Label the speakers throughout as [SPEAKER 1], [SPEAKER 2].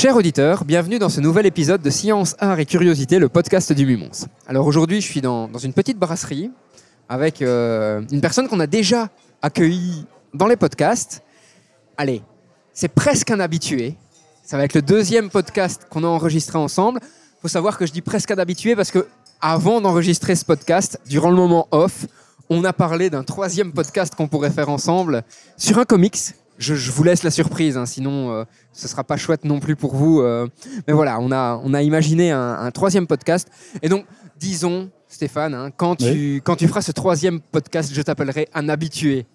[SPEAKER 1] Chers auditeurs, bienvenue dans ce nouvel épisode de Science, Art et Curiosité, le podcast du Mumons. Alors aujourd'hui, je suis dans, une petite brasserie avec euh, une personne qu'on a déjà accueillie dans les podcasts. Allez, c'est presque un habitué. Ça va être le deuxième podcast qu'on a enregistré ensemble. Il faut savoir que je dis presque un habitué parce que avant d'enregistrer ce podcast, durant le moment off, on a parlé d'un troisième podcast qu'on pourrait faire ensemble sur un comics je, je, vous laisse la surprise, hein, sinon euh, ce sera pas chouette non plus pour vous. Euh. mais voilà, on a, on a imaginé un, un, troisième podcast. Et donc, disons, Stéphane, hein, quand, tu, quand tu feras ce troisième podcast, je t'appellerai un habitué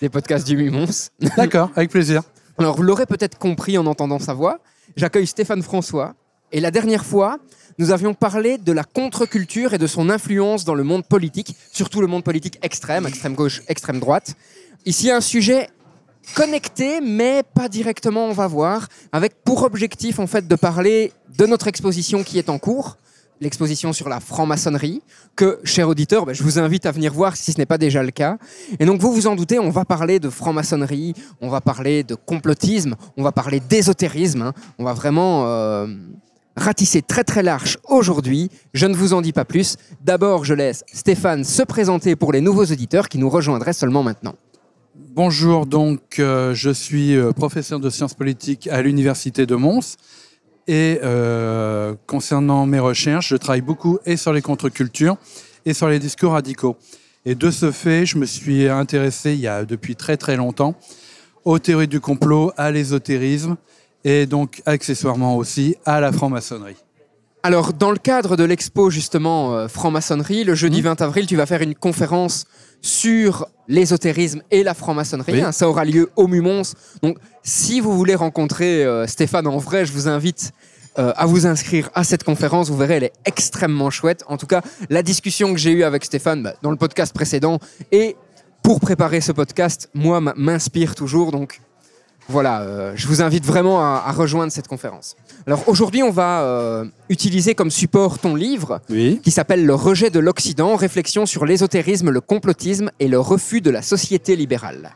[SPEAKER 1] des podcasts du Mumons.
[SPEAKER 2] D'accord, avec plaisir.
[SPEAKER 1] Alors, vous l'aurez peut-être compris en entendant sa voix. J'accueille Stéphane François. Et la dernière fois, nous avions parlé de la contre-culture et de son influence dans le monde politique, surtout le monde politique extrême, extrême gauche, extrême droite. Ici, un sujet connecté, mais pas directement, on va voir, avec pour objectif en fait de parler de notre exposition qui est en cours, l'exposition sur la franc-maçonnerie, que, cher auditeur, ben, je vous invite à venir voir si ce n'est pas déjà le cas. Et donc, vous vous en doutez, on va parler de franc-maçonnerie, on va parler de complotisme, on va parler d'ésotérisme, hein. on va vraiment euh, ratisser très très large aujourd'hui. Je ne vous en dis pas plus. D'abord, je laisse Stéphane se présenter pour les nouveaux auditeurs qui nous rejoindraient seulement maintenant.
[SPEAKER 2] Bonjour, donc euh, je suis euh, professeur de sciences politiques à l'Université de Mons. Et euh, concernant mes recherches, je travaille beaucoup et sur les contre-cultures et sur les discours radicaux. Et de ce fait, je me suis intéressé il y a depuis très très longtemps aux théories du complot, à l'ésotérisme et donc accessoirement aussi à la franc-maçonnerie.
[SPEAKER 1] Alors, dans le cadre de l'expo justement euh, franc-maçonnerie, le jeudi 20 avril, tu vas faire une conférence sur l'ésotérisme et la franc-maçonnerie.
[SPEAKER 2] Oui.
[SPEAKER 1] Hein, ça aura lieu au Mumons. Donc, si vous voulez rencontrer euh, Stéphane en vrai, je vous invite euh, à vous inscrire à cette conférence. Vous verrez, elle est extrêmement chouette. En tout cas, la discussion que j'ai eue avec Stéphane bah, dans le podcast précédent et pour préparer ce podcast, moi, m'inspire toujours. Donc, voilà, je vous invite vraiment à, à, rejoindre cette conférence. Alors aujourd'hui, on va euh, utiliser comme support ton livre
[SPEAKER 2] oui.
[SPEAKER 1] qui s'appelle Le rejet de l'Occident, réflexion sur l'ésotérisme, le complotisme et le refus de la société libérale.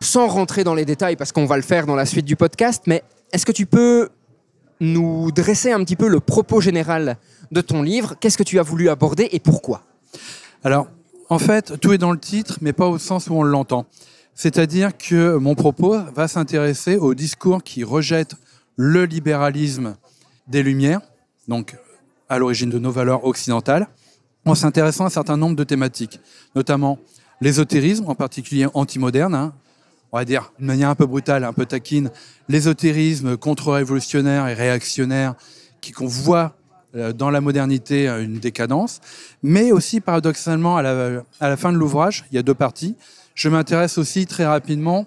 [SPEAKER 1] Sans rentrer dans les détails, parce qu'on va le faire dans la suite du podcast, mais est-ce que tu peux nous dresser un petit peu le propos général de ton livre? Qu'est-ce que tu as voulu aborder et pourquoi?
[SPEAKER 2] Alors, en fait, tout est dans le titre, mais pas au sens où on l'entend. C'est-à-dire que mon propos va s'intéresser au discours qui rejette le libéralisme des Lumières, donc à l'origine de nos valeurs occidentales, en s'intéressant à un certain nombre de thématiques, notamment l'ésotérisme, en particulier anti-moderne, hein, on va dire d'une manière un peu brutale, un peu taquine, l'ésotérisme contre-révolutionnaire et réactionnaire qui qu'on voit euh, dans la modernité une décadence, mais aussi paradoxalement à la fin de l'ouvrage, il y a deux parties, je m'intéresse aussi très rapidement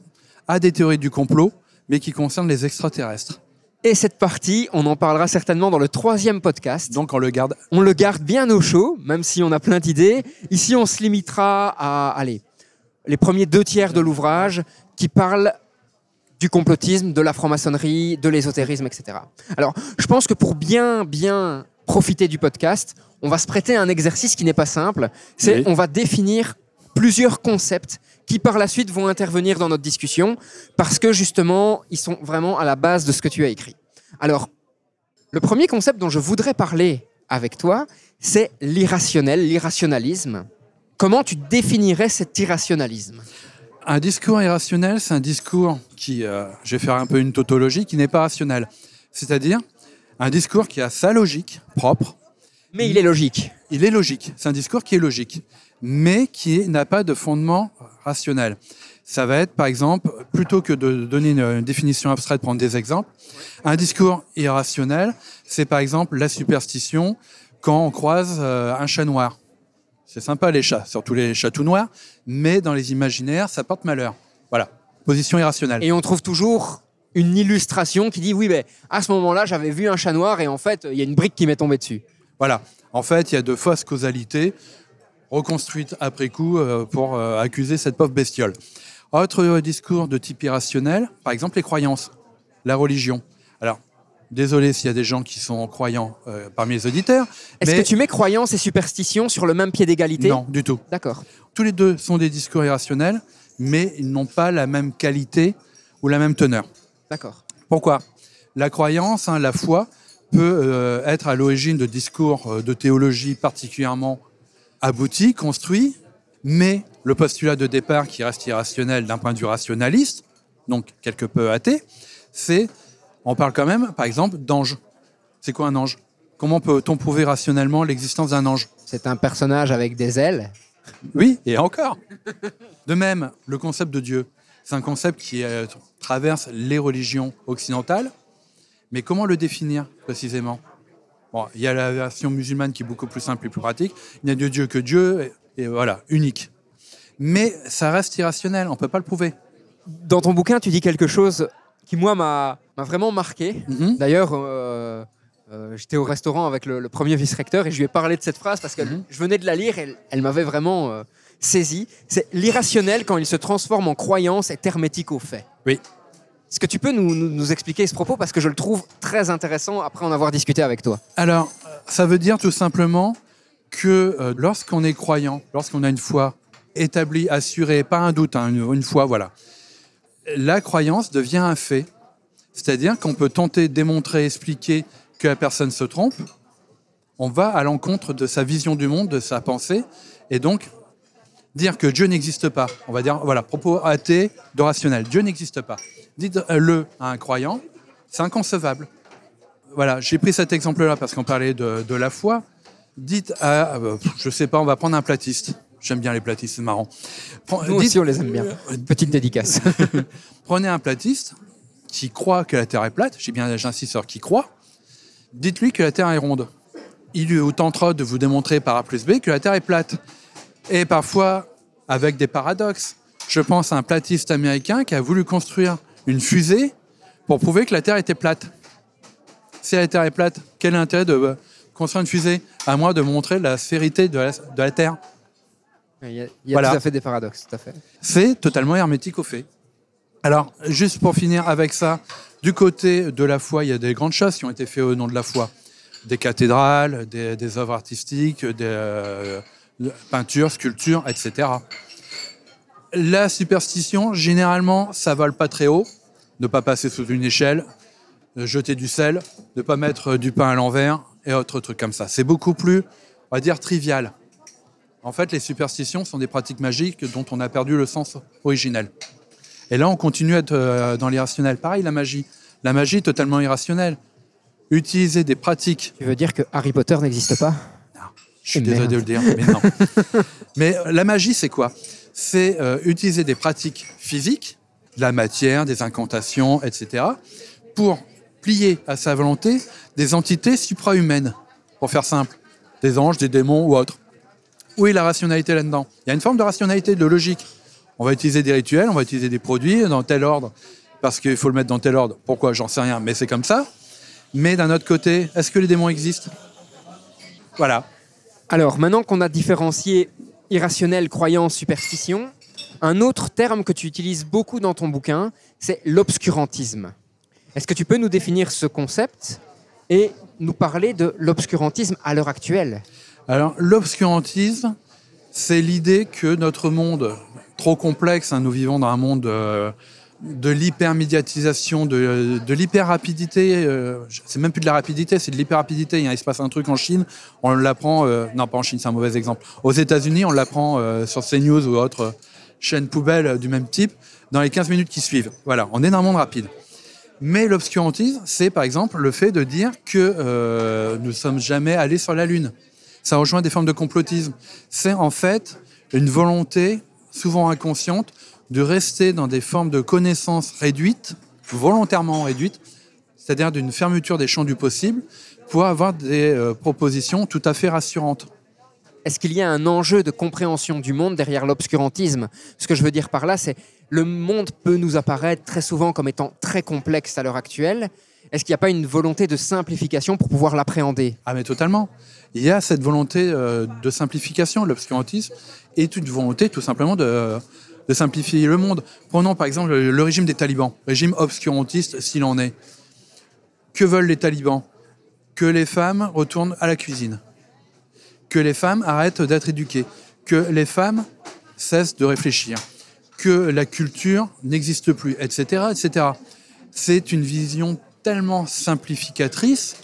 [SPEAKER 2] à des théories du complot, mais qui concernent les extraterrestres.
[SPEAKER 1] Et cette partie, on en parlera certainement dans le troisième podcast.
[SPEAKER 2] Donc on le garde.
[SPEAKER 1] On le garde bien au chaud, même si on a plein d'idées. Ici, on se limitera à, allez, les premiers deux tiers de l'ouvrage qui parlent du complotisme, de la franc-maçonnerie, de l'ésotérisme, etc. Alors, je pense que pour bien, bien profiter du podcast, on va se prêter à un exercice qui n'est pas simple. C'est,
[SPEAKER 2] Oui.
[SPEAKER 1] on va définir plusieurs concepts qui par la suite vont intervenir dans notre discussion parce que justement, ils sont vraiment à la base de ce que tu as écrit. Alors, le premier concept dont je voudrais parler avec toi, c'est l'irrationnel, l'irrationalisme. Comment tu définirais cet irrationalisme?
[SPEAKER 2] Un discours irrationnel, c'est un discours qui, euh, je vais faire un peu une tautologie, qui n'est pas rationnel. C'est-à-dire un discours qui a sa logique propre.
[SPEAKER 1] Mais il est logique.
[SPEAKER 2] Il est logique. C'est un discours qui est logique, mais qui n'a pas de fondement rationnel. Ça va être, par exemple, plutôt que de donner une, définition abstraite, prendre des exemples, un discours irrationnel, c'est par exemple la superstition quand on croise euh, un chat noir. C'est sympa les chats, surtout les chats tout noirs, mais dans les imaginaires, ça porte malheur. Voilà, position irrationnelle.
[SPEAKER 1] Et on trouve toujours une illustration qui dit oui, mais à ce moment-là, j'avais vu un chat noir et en fait, il y a une brique qui m'est tombée dessus.
[SPEAKER 2] Voilà. En fait, il y a de fausses causalités reconstruites après coup euh, pour euh, accuser cette pauvre bestiole. Autre discours de type irrationnel, par exemple les croyances, la religion. Alors, désolé s'il y a des gens qui sont croyants euh, parmi les auditeurs.
[SPEAKER 1] Est-ce
[SPEAKER 2] mais
[SPEAKER 1] que tu mets croyance et superstition sur le même pied d'égalité?
[SPEAKER 2] Non, du tout.
[SPEAKER 1] D'accord.
[SPEAKER 2] Tous les deux sont des discours irrationnels, mais ils n'ont pas la même qualité ou la même teneur.
[SPEAKER 1] D'accord.
[SPEAKER 2] Pourquoi? La croyance, hein, la foi, peut euh, être à l'origine de discours de théologie particulièrement aboutis, construits, mais le postulat de départ qui reste irrationnel d'un point de vue rationaliste, donc quelque peu athée, c'est, on parle quand même, par exemple, d'ange. C'est quoi un ange? Comment peut-on prouver rationnellement l'existence d'un ange?
[SPEAKER 1] C'est un personnage avec des ailes.
[SPEAKER 2] Oui, et encore. De même, le concept de Dieu, c'est un concept qui euh, traverse les religions occidentales, mais comment le définir précisément? Bon, il y a la version musulmane qui est beaucoup plus simple et plus pratique. Il n'y a de Dieu que Dieu, et, et voilà, unique. Mais ça reste irrationnel, on ne peut pas le prouver.
[SPEAKER 1] Dans ton bouquin, tu dis quelque chose qui, moi, m'a vraiment marqué.
[SPEAKER 2] Mhm.
[SPEAKER 1] D'ailleurs, euh, euh, j'étais au restaurant avec le, le premier vice-recteur et je lui ai parlé de cette phrase parce que
[SPEAKER 2] Mhm.
[SPEAKER 1] je venais de la lire et elle, elle m'avait vraiment euh, saisi. C'est l'irrationnel quand il se transforme en croyance est hermétique aux faits.
[SPEAKER 2] Oui.
[SPEAKER 1] Est-ce que tu peux nous, expliquer ce propos parce que je le trouve très intéressant après en avoir discuté avec toi
[SPEAKER 2] Alors, ça veut dire tout simplement que euh, lorsqu'on est croyant, lorsqu'on a une foi établie, assurée, pas un doute, hein, une, une foi, voilà, la croyance devient un fait. C'est-à-dire qu'on peut tenter démontrer, expliquer que la personne se trompe. On va à l'encontre de sa vision du monde, de sa pensée, et donc dire que Dieu n'existe pas. On va dire, voilà, propos athée, de rationnel. Dieu n'existe pas. Dites-le à un croyant, c'est inconcevable voilà, j'ai pris cet exemple-là parce qu'on parlait de, de la foi. Dites à, euh, je sais pas, on va prendre un platiste. J'aime bien les platistes, c'est marrant.
[SPEAKER 1] Nous
[SPEAKER 2] dites-
[SPEAKER 1] aussi, on les aime bien. Petite dédicace.
[SPEAKER 2] prenez un platiste qui croit que la Terre est plate. J'ai bien, j'insiste sur qui croit. Dites-lui que la Terre est ronde. Il lui tentera de vous démontrer par A plus B que la Terre est plate. Et parfois, avec des paradoxes. Je pense à un platiste américain qui a voulu construire une fusée pour prouver que la Terre était plate. Si la Terre est plate, quel est l'intérêt de euh, construire une fusée À moi de montrer la sphérité de la, de la Terre?
[SPEAKER 1] Il y a, il y a
[SPEAKER 2] Voilà.
[SPEAKER 1] tout à fait des paradoxes, tout à fait.
[SPEAKER 2] C'est totalement hermétique aux faits. Alors, juste pour finir avec ça, du côté de la foi, il y a des grandes choses qui ont été faites au nom de la foi. Des cathédrales, des, des œuvres artistiques, des euh, peintures, sculptures, etc. La superstition, généralement, ça vole pas très haut. Ne pas passer sous une échelle, de jeter du sel, ne pas mettre du pain à l'envers et autres trucs comme ça. C'est beaucoup plus, on va dire, trivial. En fait, les superstitions sont des pratiques magiques dont on a perdu le sens originel. Et là, on continue à être euh, dans l'irrationnel. Pareil, la magie. La magie est totalement irrationnelle. Utiliser des pratiques.
[SPEAKER 1] Tu veux dire que Harry Potter n'existe pas?
[SPEAKER 2] Je suis
[SPEAKER 1] Eh
[SPEAKER 2] désolé de le dire, mais non. mais euh, la magie, c'est quoi? C'est euh, utiliser des pratiques physiques, de la matière, des incantations, etc., pour plier à sa volonté des entités suprahumaines, pour faire simple, des anges, des démons ou autres. Où est la rationalité là-dedans? Il y a une forme de rationalité, de logique. On va utiliser des rituels, on va utiliser des produits dans tel ordre, parce qu'il faut le mettre dans tel ordre. Pourquoi? J'en sais rien, mais c'est comme ça. Mais d'un autre côté, est-ce que les démons existent? Voilà.
[SPEAKER 1] Alors, maintenant qu'on a différencié irrationnel, croyance, superstition, un autre terme que tu utilises beaucoup dans ton bouquin, c'est l'obscurantisme. Est-ce que tu peux nous définir ce concept et nous parler de l'obscurantisme à l'heure actuelle?
[SPEAKER 2] Alors, l'obscurantisme, c'est l'idée que notre monde, trop complexe, hein, nous vivons dans un monde euh, de l'hypermédiatisation, de, de l'hyper-rapidité, euh, c'est même plus de la rapidité, c'est de l'hyper-rapidité. Il se passe un truc en Chine, on l'apprend, euh, non pas en Chine, c'est un mauvais exemple. Aux États-Unis, on l'apprend euh, sur CNews ou autres chaînes poubelles du même type dans les 15 minutes qui suivent. Voilà, on est dans un monde rapide. Mais l'obscurantisme, c'est par exemple le fait de dire que euh, nous ne sommes jamais allés sur la Lune. Ça rejoint des formes de complotisme. C'est en fait une volonté, souvent inconsciente, de rester dans des formes de connaissances réduites, volontairement réduites, c'est-à-dire d'une fermeture des champs du possible, pour avoir des euh, propositions tout à fait rassurantes.
[SPEAKER 1] Est-ce qu'il y a un enjeu de compréhension du monde derrière l'obscurantisme? Ce que je veux dire par là, c'est le monde peut nous apparaître très souvent comme étant très complexe à l'heure actuelle, Est-ce qu'il n'y a pas une volonté de simplification pour pouvoir l'appréhender?
[SPEAKER 2] Ah mais totalement. Il y a cette volonté euh, de simplification. L'obscurantisme est une volonté tout simplement de, de simplifier le monde. Prenons par exemple le, régime des talibans, régime obscurantiste s'il en est. Que veulent les talibans? Que les femmes retournent à la cuisine. Que les femmes arrêtent d'être éduquées. Que les femmes cessent de réfléchir. Que la culture n'existe plus, etc. etc. C'est une vision tellement simplificatrice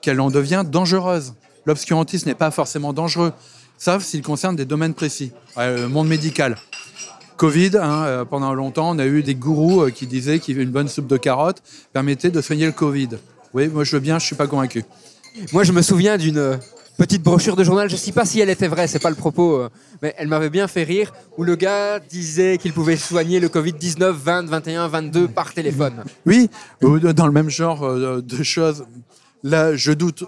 [SPEAKER 2] qu'elle en devient dangereuse. L'obscurantisme n'est pas forcément dangereux, sauf s'il concerne des domaines précis. Euh, le monde médical. Covid, hein, euh, pendant longtemps, on a eu des gourous euh, qui disaient qu'une bonne soupe de carottes permettait de soigner le Covid. Oui, moi je veux bien, je suis pas convaincu.
[SPEAKER 1] Moi, je me souviens d'une euh, petite brochure de journal, je ne sais pas si elle était vraie, c'est pas le propos, mais elle m'avait bien fait rire, où le gars disait qu'il pouvait soigner le Covid-19 20, 21, 22 par téléphone.
[SPEAKER 2] Oui, ou dans le même genre de choses. Là, je doute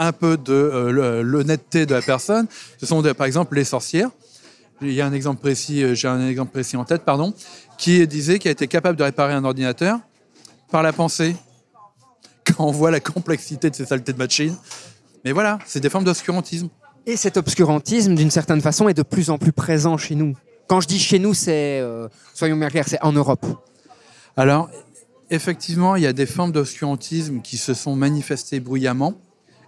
[SPEAKER 2] un peu de l'honnêteté de la personne. Ce sont par exemple les sorcières. Il y a un exemple précis, euh, j'ai un exemple précis en tête, pardon, qui disait qu'il a été capable de réparer un ordinateur par la pensée. Quand on voit la complexité de ces saletés de machine. Mais voilà, c'est des formes d'obscurantisme.
[SPEAKER 1] Et cet obscurantisme, d'une certaine façon, est de plus en plus présent chez nous. Quand je dis chez nous, c'est, euh, soyons bien clairs, c'est en Europe.
[SPEAKER 2] Alors, effectivement, il y a des formes d'obscurantisme qui se sont manifestées bruyamment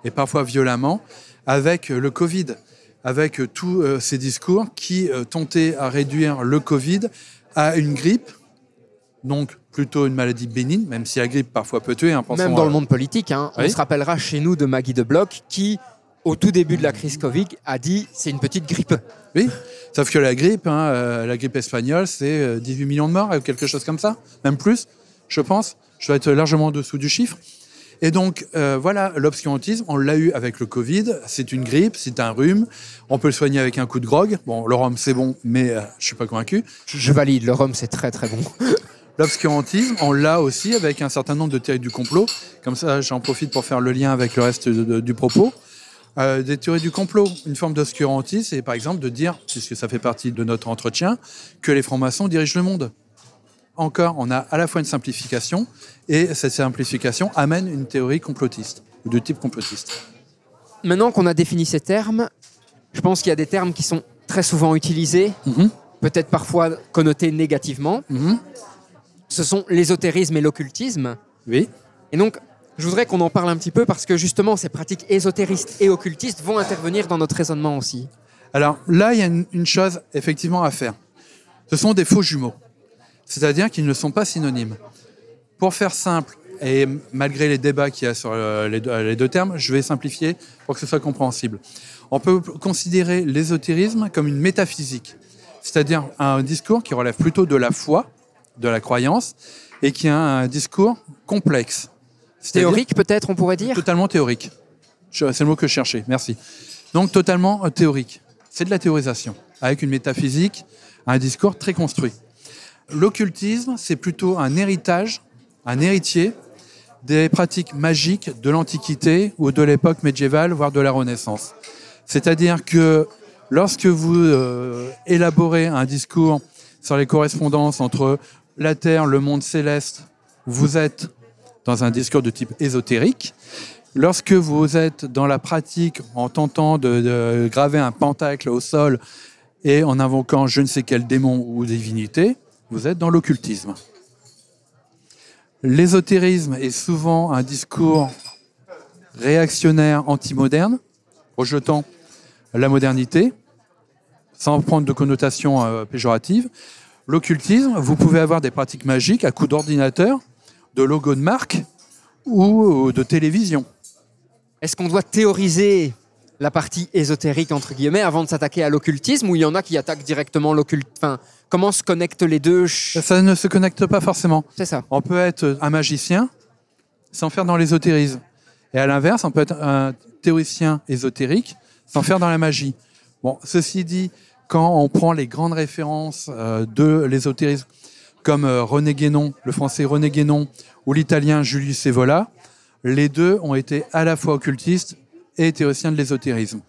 [SPEAKER 2] et parfois violemment avec le Covid, avec tous euh, ces discours qui euh, tentaient à réduire le Covid à une grippe, donc plutôt une maladie bénigne, même si la grippe parfois peut tuer. hein,
[SPEAKER 1] Même dans
[SPEAKER 2] à-
[SPEAKER 1] le monde politique, hein, on se rappellera chez nous de Maggie de Bloch qui, au tout début de la crise Covid, a dit c'est une petite grippe.
[SPEAKER 2] Oui, sauf que la grippe, hein, euh, la grippe espagnole, c'est euh, 18 millions de morts, ou quelque chose comme ça, même plus, je pense. Je dois être largement en dessous du chiffre. Et donc, euh, voilà, l'obscurantisme, on l'a eu avec le Covid. C'est une grippe, c'est un rhume. On peut le soigner avec un coup de grog. Bon, le rhum, c'est bon, mais euh, je suis pas convaincu.
[SPEAKER 1] Je, je valide, le rhum c'est très très bon.
[SPEAKER 2] L'obscurantisme, on l'a aussi avec un certain nombre de théories du complot. Comme ça, j'en profite pour faire le lien avec le reste de- de- du propos. Euh, des théories du complot. Une forme d'obscurantisme, c'est par exemple de dire, puisque ça fait partie de notre entretien, que les francs-maçons dirigent le monde. Encore, on a à la fois une simplification et cette simplification amène une théorie complotiste, ou de type complotiste.
[SPEAKER 1] Maintenant qu'on a défini ces termes, je pense qu'il y a des termes qui sont très souvent utilisés,
[SPEAKER 2] Mhm,
[SPEAKER 1] peut-être parfois connotés négativement.
[SPEAKER 2] mhm.
[SPEAKER 1] Ce sont l'ésotérisme et l'occultisme.
[SPEAKER 2] Oui.
[SPEAKER 1] Et donc, je voudrais qu'on en parle un petit peu parce que justement, ces pratiques ésotéristes et occultistes vont intervenir dans notre raisonnement aussi.
[SPEAKER 2] Alors là, il y a une, une chose effectivement à faire. Ce sont des faux jumeaux. C'est-à-dire qu'ils ne sont pas synonymes. Pour faire simple, et malgré les débats qu'il y a sur euh, les deux, les deux termes, je vais simplifier pour que ce soit compréhensible. On peut considérer l'ésotérisme comme une métaphysique, c'est-à-dire un discours qui relève plutôt de la foi, de la croyance, et qui a un discours complexe.
[SPEAKER 1] Théorique, peut-être, on pourrait dire?
[SPEAKER 2] Totalement théorique. C'est le mot que je cherchais, merci. Donc totalement euh, théorique. C'est de la théorisation, avec une métaphysique, un discours très construit. L'occultisme, c'est plutôt un héritage, un héritier des pratiques magiques de l'Antiquité ou de l'époque médiévale, voire de la Renaissance. C'est-à-dire que lorsque vous euh, élaborez un discours sur les correspondances entre la Terre, le monde céleste, vous êtes dans un discours de type ésotérique. Lorsque vous êtes dans la pratique en tentant de, de graver un pentacle au sol et en invoquant je ne sais quel démon ou divinité, vous êtes dans l'occultisme. L'ésotérisme est souvent un discours réactionnaire anti-moderne, rejetant la modernité, sans prendre de connotation euh, péjorative. L'occultisme, vous pouvez avoir des pratiques magiques à coup d'ordinateur, de logo de marque ou de télévision.
[SPEAKER 1] Est-ce qu'on doit théoriser la partie ésotérique, entre guillemets, avant de s'attaquer à l'occultisme ou il y en a qui attaquent directement l'occultisme comment se connectent les deux
[SPEAKER 2] Ça ne se connecte pas forcément.
[SPEAKER 1] C'est ça.
[SPEAKER 2] On peut être un magicien sans faire dans l'ésotérisme. Et à l'inverse, on peut être un théoricien ésotérique sans faire dans la magie. Bon, ceci dit, quand on prend les grandes références euh, de l'ésotérisme, comme euh, René Guénon, le français René Guénon, ou l'italien Julius Evola, les deux ont été à la fois occultistes et théoriciens de l'ésotérisme.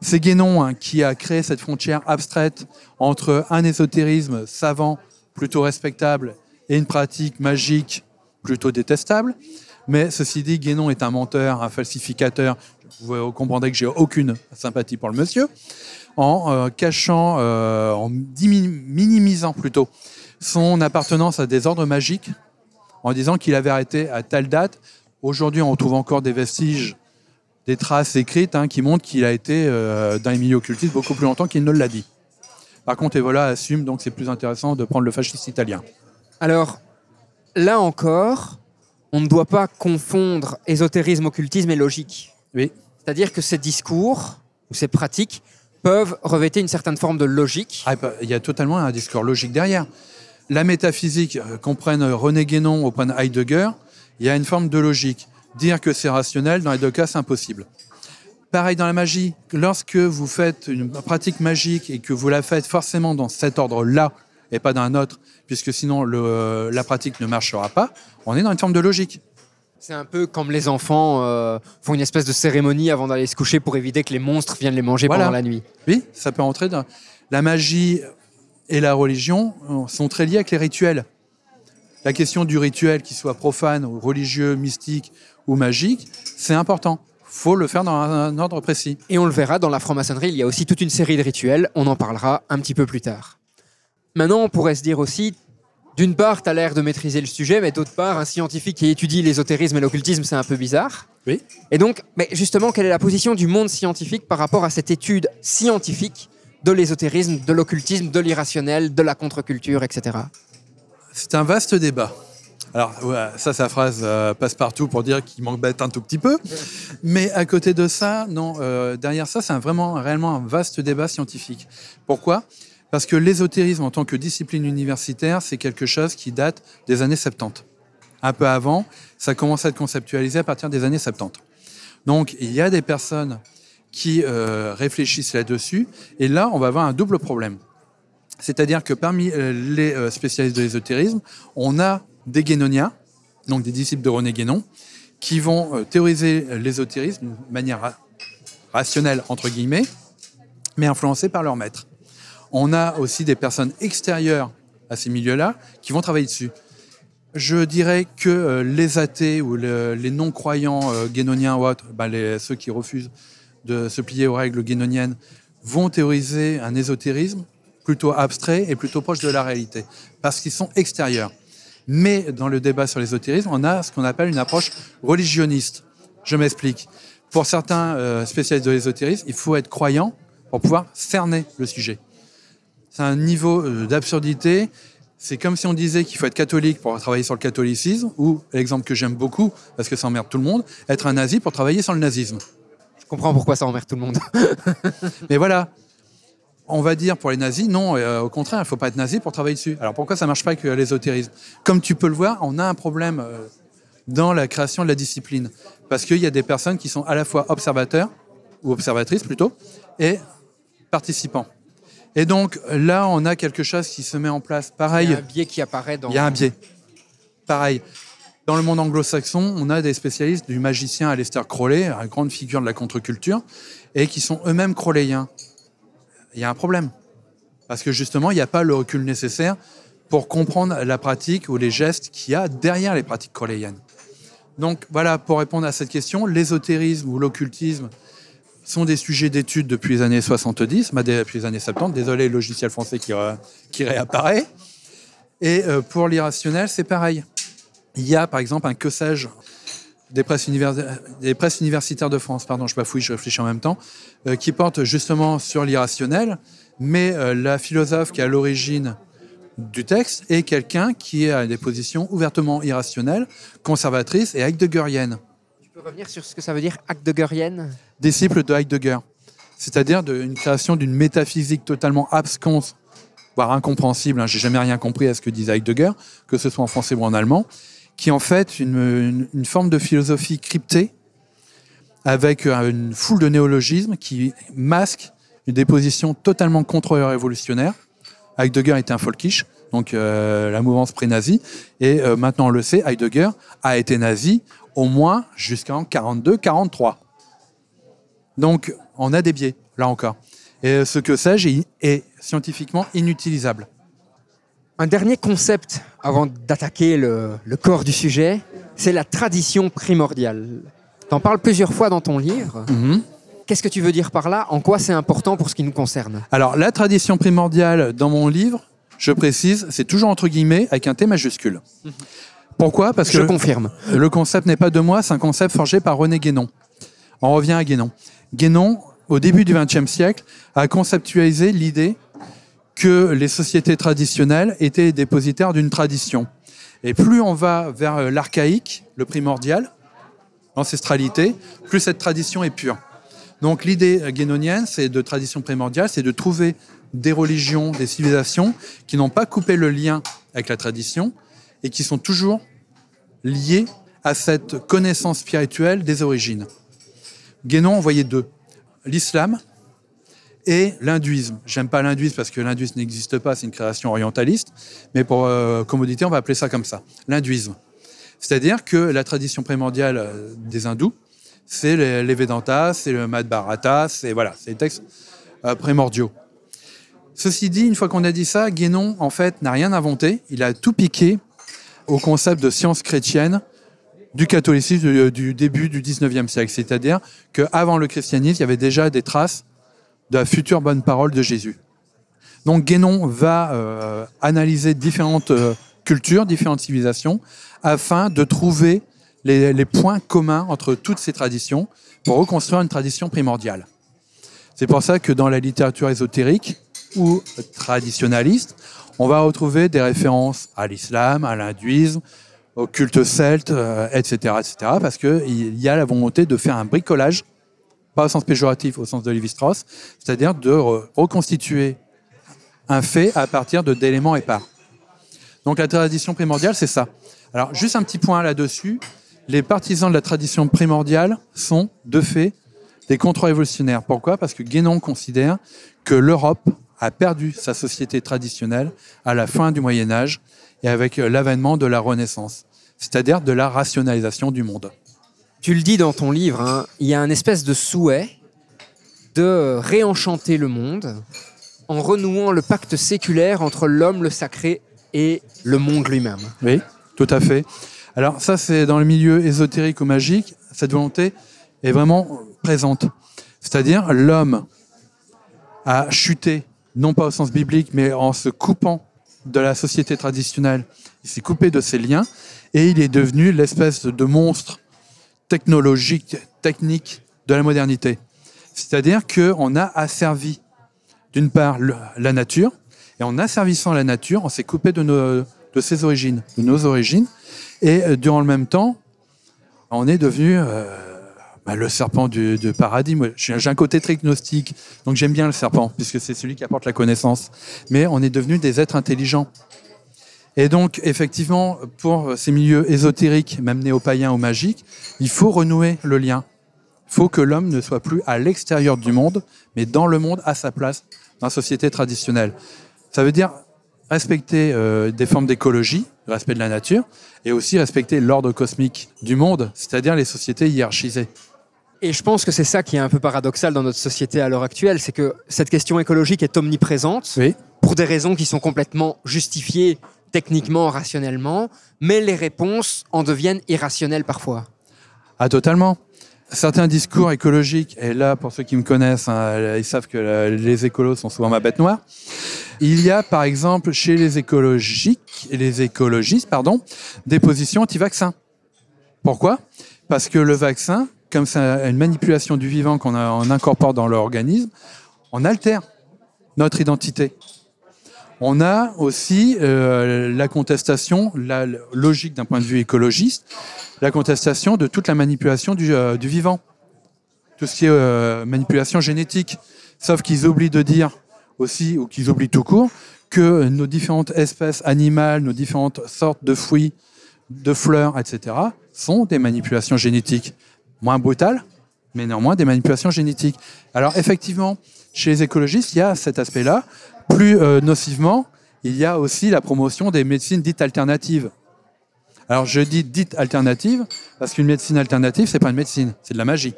[SPEAKER 2] C'est Guénon hein, qui a créé cette frontière abstraite entre un ésotérisme savant, plutôt respectable, et une pratique magique plutôt détestable. Mais ceci dit, Guénon est un menteur, un falsificateur. Vous comprendrez que j'ai aucune sympathie pour le monsieur. En euh, cachant, euh, en minimisant plutôt son appartenance à des ordres magiques, en disant qu'il avait arrêté à telle date. Aujourd'hui, on retrouve encore des vestiges, des traces écrites hein, qui montrent qu'il a été euh, dans les milieux occultistes beaucoup plus longtemps qu'il ne l'a dit. Par contre, Evola assume, donc c'est plus intéressant de prendre le fasciste italien.
[SPEAKER 1] Alors, là encore, on ne doit pas confondre ésotérisme, occultisme et logique.
[SPEAKER 2] Oui.
[SPEAKER 1] C'est-à-dire que ces discours ou ces pratiques peuvent revêter une certaine forme de logique.
[SPEAKER 2] Ah, bah, Il y a totalement un discours logique derrière. La métaphysique, euh, qu'on prenne René Guénon ou prenne Heidegger, il y a une forme de logique. Dire que c'est rationnel, dans les deux cas, c'est impossible. Pareil dans la magie, lorsque vous faites une pratique magique et que vous la faites forcément dans cet ordre-là et pas dans un autre, puisque sinon le- la pratique ne marchera pas, on est dans une forme de logique.
[SPEAKER 1] C'est un peu comme les enfants euh, font une espèce de cérémonie avant d'aller se coucher pour éviter que les monstres viennent les manger
[SPEAKER 2] Voilà.
[SPEAKER 1] pendant la nuit.
[SPEAKER 2] Oui, ça peut entrer dans... La magie et la religion euh, sont très liés avec les rituels. La question du rituel, qu'il soit profane, ou religieux, mystique ou magique, c'est important. faut le faire dans un, ordre précis.
[SPEAKER 1] Et on le verra dans la franc-maçonnerie, il y a aussi toute une série de rituels, on en parlera un petit peu plus tard. Maintenant, on pourrait se dire aussi, d'une part, tu as l'air de maîtriser le sujet, mais d'autre part, un scientifique qui étudie l'ésotérisme et l'occultisme, c'est un peu bizarre.
[SPEAKER 2] Oui.
[SPEAKER 1] Et donc, mais justement, quelle est la position du monde scientifique par rapport à cette étude scientifique de l'ésotérisme, de l'occultisme, de l'irrationnel, de la contre-culture, etc.
[SPEAKER 2] C'est un vaste débat. Alors, ça, sa phrase euh, passe partout pour dire qu'il m'embête un tout petit peu. Mais à côté de ça, non, euh, derrière ça, c'est vraiment, réellement un vaste débat scientifique. Pourquoi? Parce que l'ésotérisme en tant que discipline universitaire, c'est quelque chose qui date des années 70. Un peu avant, ça commence à être conceptualisé à partir des années 70. Donc, il y a des personnes qui euh, réfléchissent là-dessus. Et là, on va avoir un double problème. C'est-à-dire que parmi les spécialistes de l'ésotérisme, on a des guénoniens, donc des disciples de René Guénon, qui vont euh, théoriser l'ésotérisme d'une manière ra- rationnelle, entre guillemets, mais influencés par leur maître. On a aussi des personnes extérieures à ces milieux-là qui vont travailler dessus. Je dirais que euh, les athées ou le- les non-croyants euh, guénoniens ou autres, les- ceux qui refusent de se plier aux règles guénoniennes, vont théoriser un ésotérisme plutôt abstrait et plutôt proche de la réalité, parce qu'ils sont extérieurs. Mais dans le débat sur l'ésotérisme, on a ce qu'on appelle une approche religionniste. Je m'explique. Pour certains euh, spécialistes de l'ésotérisme, il faut être croyant pour pouvoir cerner le sujet. C'est un niveau euh, d'absurdité. C'est comme si on disait qu'il faut être catholique pour travailler sur le catholicisme, ou l'exemple que j'aime beaucoup, parce que ça emmerde tout le monde, être un nazi pour travailler sur le nazisme.
[SPEAKER 1] Je comprends pourquoi ça emmerde tout le monde.
[SPEAKER 2] Mais voilà, on va dire pour les nazis, non, euh, au contraire, il ne faut pas être nazi pour travailler dessus. Alors pourquoi ça ne marche pas avec l'ésotérisme? Comme tu peux le voir, on a un problème euh, dans la création de la discipline. Parce qu'il y a des personnes qui sont à la fois observateurs, ou observatrices plutôt, et participants. Et donc là, on a quelque chose qui se met en place.
[SPEAKER 1] Il
[SPEAKER 2] Pareil,
[SPEAKER 1] y a un biais qui apparaît dans.
[SPEAKER 2] il y a un biais. Pareil. Dans le monde anglo-saxon, on a des spécialistes du magicien Aleister Crowley, une grande figure de la contre-culture, et qui sont eux-mêmes crowléiens. Il y a un problème. Parce que justement, il n'y a pas le recul nécessaire pour comprendre la pratique ou les gestes qu'il y a derrière les pratiques crowléiennes. Donc voilà, pour répondre à cette question, l'ésotérisme ou l'occultisme sont des sujets d'étude depuis les années 70, bah, depuis les années 70. Désolé, le logiciel français qui réapparaît. Et euh, pour l'irrationnel, c'est pareil. Il y a par exemple un que sais-je des presses, univers- des presses universitaires de France, pardon, je bafouille, je réfléchis en même temps, euh, qui porte justement sur l'irrationnel, mais euh, la philosophe qui est à l'origine du texte est quelqu'un qui a des positions ouvertement irrationnelles, conservatrices et heideggeriennes,
[SPEAKER 1] Tu peux revenir sur ce que ça veut dire Heidegerienne
[SPEAKER 2] disciple de Heidegger, c'est-à-dire une création d'une métaphysique totalement absconce, voire incompréhensible. hein, J'ai jamais rien compris à ce que disait Heidegger, que ce soit en français ou en allemand, qui est en fait une, une- une forme de philosophie cryptée avec euh, une foule de néologismes qui masquent des positions totalement contre-révolutionnaires. Heidegger était un folkish, donc euh, la mouvance pré-nazie, et euh, maintenant on le sait, Heidegger a été nazi au moins jusqu'en 42-43. Donc, on a des biais, là encore. Et ce que sais-je est scientifiquement inutilisable.
[SPEAKER 1] Un dernier concept avant d'attaquer le, le corps du sujet, c'est la tradition primordiale. Tu en parles plusieurs fois dans ton livre.
[SPEAKER 2] Mhm.
[SPEAKER 1] Qu'est-ce que tu veux dire par là? En quoi c'est important pour ce qui nous concerne?
[SPEAKER 2] Alors, la tradition primordiale dans mon livre, je précise, c'est toujours entre guillemets avec un T majuscule. Pourquoi? Parce que
[SPEAKER 1] Je confirme.
[SPEAKER 2] le concept n'est pas de moi, c'est un concept forgé par René Guénon. On revient à Guénon. Guénon, au début du XXe siècle, a conceptualisé l'idée que les sociétés traditionnelles étaient dépositaires d'une tradition. Et plus on va vers l'archaïque, le primordial, l'ancestralité, plus cette tradition est pure. Donc l'idée guénonienne, c'est de tradition primordiale, c'est de trouver des religions, des civilisations qui n'ont pas coupé le lien avec la tradition et qui sont toujours liées à cette connaissance spirituelle des origines. Guénon en voyait deux. L'islam et l'hindouisme. J'aime pas l'hindouisme parce que l'hindouisme n'existe pas, c'est une création orientaliste, mais pour euh, commodité, on va appeler ça comme ça, l'hindouisme. C'est-à-dire que la tradition primordiale euh, des hindous, c'est les, les Védantas, c'est le Madhbharata, c'est voilà, c'est les textes euh, primordiaux. Ceci dit, une fois qu'on a dit ça, Guénon, en fait, n'a rien inventé. Il a tout piqué au concept de science chrétienne du catholicisme du, du début du 19e siècle. C'est-à-dire qu'avant le christianisme, il y avait déjà des traces de la future bonne parole de Jésus. Donc Guénon va euh, analyser différentes euh, cultures, différentes civilisations, afin de trouver les, points communs entre toutes ces traditions pour reconstruire une tradition primordiale. C'est pour ça que dans la littérature ésotérique ou traditionnaliste, on va retrouver des références à l'islam, à l'hindouisme, au culte celte, euh, etc., etc., parce qu'il y a la volonté de faire un bricolage, pas au sens péjoratif, au sens de Lévi-Strauss, c'est-à-dire de re- reconstituer un fait à partir de- d'éléments épars. Donc la tradition primordiale, c'est ça. Alors, juste un petit point là-dessus. Les partisans de la tradition primordiale sont, de fait, des contre-révolutionnaires. Pourquoi? Parce que Guénon considère que l'Europe a perdu sa société traditionnelle à la fin du Moyen Âge et avec euh, l'avènement de la Renaissance, c'est-à-dire de la rationalisation du monde.
[SPEAKER 1] Tu le dis dans ton livre, hein, il y a un espèce de souhait de réenchanter le monde en renouant le pacte séculaire entre l'homme, le sacré et le monde lui-même.
[SPEAKER 2] Oui, tout à fait. Alors ça, c'est dans le milieu ésotérique ou magique, cette volonté est vraiment présente. C'est-à-dire l'homme a chuté, non pas au sens biblique, mais en se coupant de la société traditionnelle. Il s'est coupé de ses liens et il est devenu l'espèce de monstre technologique, technique de la modernité. C'est-à-dire qu'on a asservi, d'une part, la nature, et en asservissant la nature, on s'est coupé de, nos, de ses origines, de nos origines, et euh, durant le même temps, on est devenu euh, bah, le serpent du, du paradis. J'ai un côté très gnostique, donc j'aime bien le serpent, puisque c'est celui qui apporte la connaissance. Mais on est devenu des êtres intelligents. Et donc, effectivement, pour ces milieux ésotériques, même néo-païens ou magiques, il faut renouer le lien. Il faut que l'homme ne soit plus à l'extérieur du monde, mais dans le monde, à sa place, dans la société traditionnelle. Ça veut dire respecter euh, des formes d'écologie, le respect de la nature, et aussi respecter l'ordre cosmique du monde, c'est-à-dire les sociétés hiérarchisées.
[SPEAKER 1] Et je pense que c'est ça qui est un peu paradoxal dans notre société à l'heure actuelle, c'est que cette question écologique est omniprésente
[SPEAKER 2] Oui.
[SPEAKER 1] pour des raisons qui sont complètement justifiées techniquement, rationnellement, mais les réponses en deviennent irrationnelles parfois.
[SPEAKER 2] Ah, totalement. Certains discours écologiques, et là, pour ceux qui me connaissent, hein, ils savent que euh, les écolos sont souvent ma bête noire. Il y a, par exemple, chez les écologiques, les écologistes, pardon, des positions anti-vaccins. Pourquoi? Parce que le vaccin, comme c'est une manipulation du vivant qu'on incorpore dans l'organisme, on altère notre identité. On a aussi euh, la contestation, la logique d'un point de vue écologiste, la contestation de toute la manipulation du, euh, vivant, tout ce qui est euh, manipulation génétique. Sauf qu'ils oublient de dire aussi, ou qu'ils oublient tout court, que nos différentes espèces animales, nos différentes sortes de fruits, de fleurs, etc., sont des manipulations génétiques. Moins brutales, mais néanmoins des manipulations génétiques. Alors effectivement, chez les écologistes, il y a cet aspect-là. Plus euh, nocivement, il y a aussi la promotion des médecines dites alternatives. Alors je dis dites alternatives parce qu'une médecine alternative, c'est pas une médecine, c'est de la magie.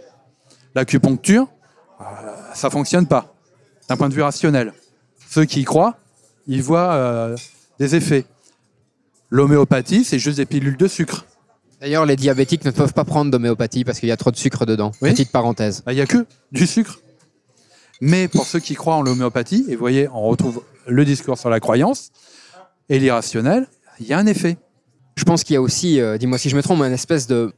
[SPEAKER 2] L'acupuncture, euh, ça fonctionne pas d'un point de vue rationnel. Ceux qui y croient, ils voient euh, des effets. L'homéopathie, c'est juste des pilules de sucre.
[SPEAKER 1] D'ailleurs, les diabétiques ne peuvent pas prendre d'homéopathie parce qu'il y a trop de sucre dedans.
[SPEAKER 2] Oui.
[SPEAKER 1] Petite parenthèse.
[SPEAKER 2] Bah, Il n'y a que du sucre. Mais pour ceux qui croient en l'homéopathie, et vous voyez, on retrouve le discours sur la croyance et l'irrationnel, il y a un effet.
[SPEAKER 1] Je pense qu'il y a aussi, euh, dis-moi si je me trompe, une espèce de,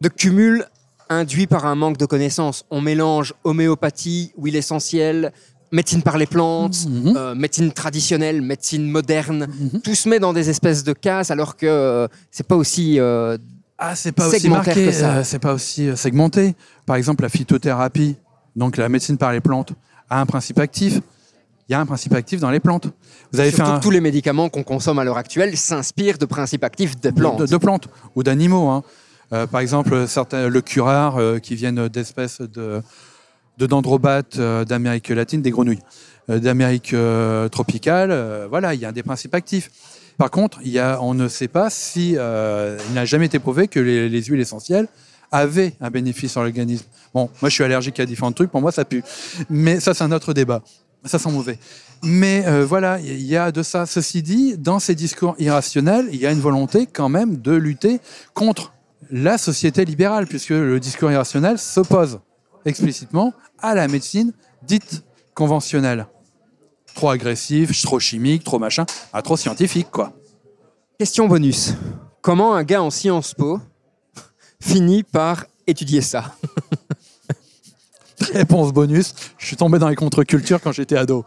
[SPEAKER 1] de cumul induit par un manque de connaissances. On mélange homéopathie, huile essentielle, médecine par les plantes,
[SPEAKER 2] Mhm.
[SPEAKER 1] euh, médecine traditionnelle, médecine moderne.
[SPEAKER 2] Mhm.
[SPEAKER 1] Tout se met dans des espèces de cases alors que euh, c'est pas aussi. euh,
[SPEAKER 2] Ah, c'est pas aussi marqué, euh, c'est pas aussi segmenté. Par exemple, la phytothérapie, donc la médecine par les plantes, a un principe actif. Il y a un principe actif dans les plantes. Vous avez fait
[SPEAKER 1] surtout
[SPEAKER 2] un,
[SPEAKER 1] que tous les médicaments qu'on consomme à l'heure actuelle s'inspirent de principes actifs des plantes.
[SPEAKER 2] De, de plantes ou d'animaux. hein. Euh, par exemple, certains, le curare euh, qui viennent d'espèces de, de dendrobates euh, d'Amérique latine, des grenouilles d'Amérique tropicale. voilà, il y a des principes actifs. Par contre, il y a, on ne sait pas si il n'a jamais été prouvé que les, les huiles essentielles avaient un bénéfice sur l'organisme. Bon, moi je suis allergique à différents trucs, pour moi ça pue. Mais ça c'est un autre débat. Ça sent mauvais. Mais euh, voilà, il y a de ça. Ceci dit, dans ces discours irrationnels, il y a une volonté quand même de lutter contre la société libérale, puisque le discours irrationnel s'oppose explicitement à la médecine dite conventionnelle. Trop agressif, trop chimique, trop machin, ah, trop scientifique, quoi.
[SPEAKER 1] Question bonus. Comment un gars en Sciences Po finit par étudier ça
[SPEAKER 2] Réponse bonus, je suis tombé dans les contre-cultures quand j'étais ado.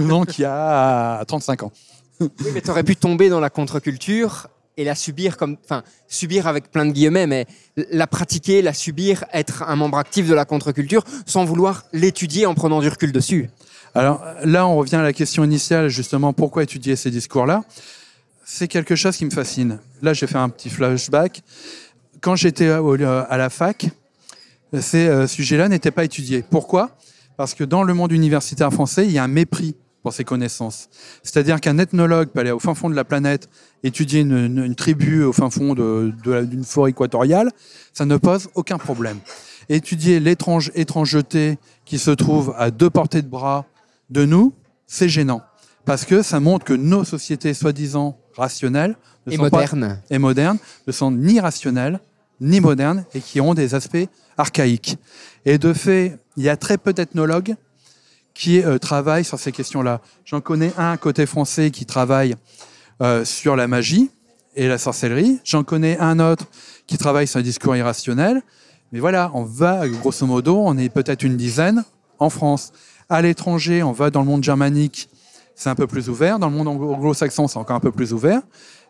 [SPEAKER 2] Donc il y a 35 ans.
[SPEAKER 1] Oui, mais tu aurais pu tomber dans la contre-culture et la subir comme, enfin, subir avec plein de guillemets, mais la pratiquer, la subir, être un membre actif de la contre-culture sans vouloir l'étudier en prenant du recul dessus.
[SPEAKER 2] Alors là, on revient à la question initiale, justement, pourquoi étudier ces discours-là? C'est quelque chose qui me fascine. Là, j'ai fait un petit flashback. Quand j'étais à la fac, ces euh, sujets-là n'étaient pas étudiés. Pourquoi? Parce que dans le monde universitaire français, il y a un mépris pour ces connaissances. C'est-à-dire qu'un ethnologue peut aller au fin fond de la planète, étudier une, une- une tribu au fin fond de- de la- d'une forêt équatoriale, ça ne pose aucun problème. Étudier l'étrange étrangeté qui se trouve à deux portées de bras de nous, c'est gênant. Parce que ça montre que nos sociétés soi-disant rationnelles ne
[SPEAKER 1] Et
[SPEAKER 2] sont pas- et modernes ne sont ni rationnelles ni modernes et qui ont des aspects archaïques. Et de fait, il y a très peu d'ethnologues qui euh, travaillent sur ces questions-là. J'en connais un côté français qui travaille euh, sur la magie et la sorcellerie. J'en connais un autre qui travaille sur le discours irrationnel. Mais voilà, on va, grosso modo, on est peut-être une dizaine en France. À l'étranger, on va dans le monde germanique, c'est un peu plus ouvert. Dans le monde anglo- anglo-saxon, c'est encore un peu plus ouvert.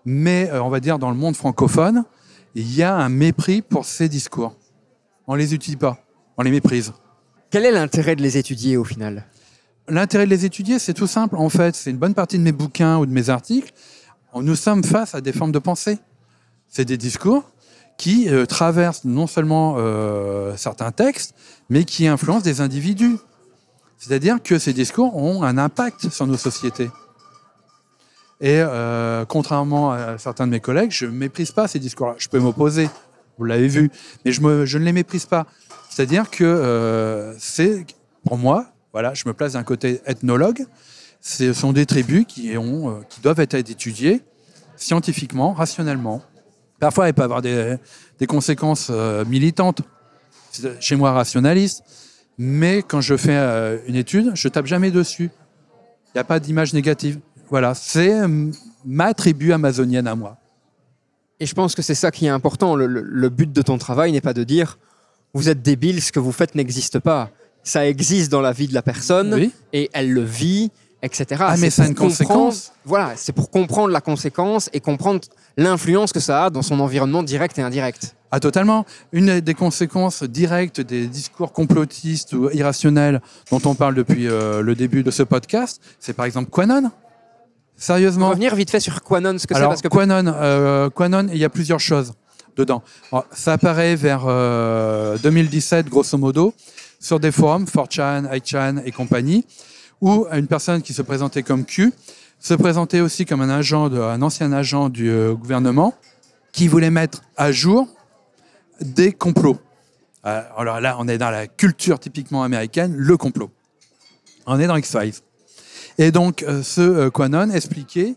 [SPEAKER 2] Mais euh, on va dire dans le monde francophone, il y a un mépris pour ces discours. On les utilise pas, on les méprise.
[SPEAKER 1] Quel est l'intérêt de les étudier au final?
[SPEAKER 2] L'intérêt de les étudier, c'est tout simple. En fait, c'est une bonne partie de mes bouquins ou de mes articles. Nous sommes face à des formes de pensée. C'est des discours qui euh, traversent non seulement euh, certains textes, mais qui influencent des individus. C'est-à-dire que ces discours ont un impact sur nos sociétés. Et euh, contrairement à certains de mes collègues, je ne méprise pas ces discours-là. Je peux m'opposer, vous l'avez vu, mais je, ne les méprise pas. C'est-à-dire que euh, pour moi, voilà, je me place d'un côté ethnologue, ce sont des tribus qui, euh, doivent être étudiées scientifiquement, rationnellement. Parfois, elles peuvent avoir des, des conséquences militantes, chez moi rationaliste, mais quand je fais une étude, je tape jamais dessus. Il n'y a pas d'image négative. Voilà, c'est euh, ma tribu amazonienne à moi.
[SPEAKER 1] Et je pense que c'est ça qui est important. Le, le- le but de ton travail n'est pas de dire vous êtes débile, ce que vous faites n'existe pas. Ça existe dans la vie de la personne
[SPEAKER 2] Oui.
[SPEAKER 1] et elle le vit, etc.
[SPEAKER 2] Ah, mais
[SPEAKER 1] C'est
[SPEAKER 2] ça a une conséquence.
[SPEAKER 1] Voilà, c'est pour comprendre la conséquence et comprendre l'influence que ça a dans son environnement direct et indirect.
[SPEAKER 2] Ah, totalement. Une des conséquences directes des discours complotistes ou irrationnels dont on parle depuis euh, le début de ce podcast, c'est par exemple Quanon. Sérieusement.
[SPEAKER 1] revenir vite fait sur Quanon, ce que c'est,
[SPEAKER 2] Alors,
[SPEAKER 1] parce que
[SPEAKER 2] Quanon, euh, Quanon, il y a plusieurs choses dedans. Alors, ça apparaît vers euh, 2017, grosso modo, sur des forums, 4chan, 8chan et compagnie, où une personne qui se présentait comme Q se présentait aussi comme un agent, de, un ancien agent du euh, gouvernement, qui voulait mettre à jour des complots. Euh, Alors là, on est dans la culture typiquement américaine, le complot. On est dans X-Files. Et donc, euh, ce euh, Quanon expliquait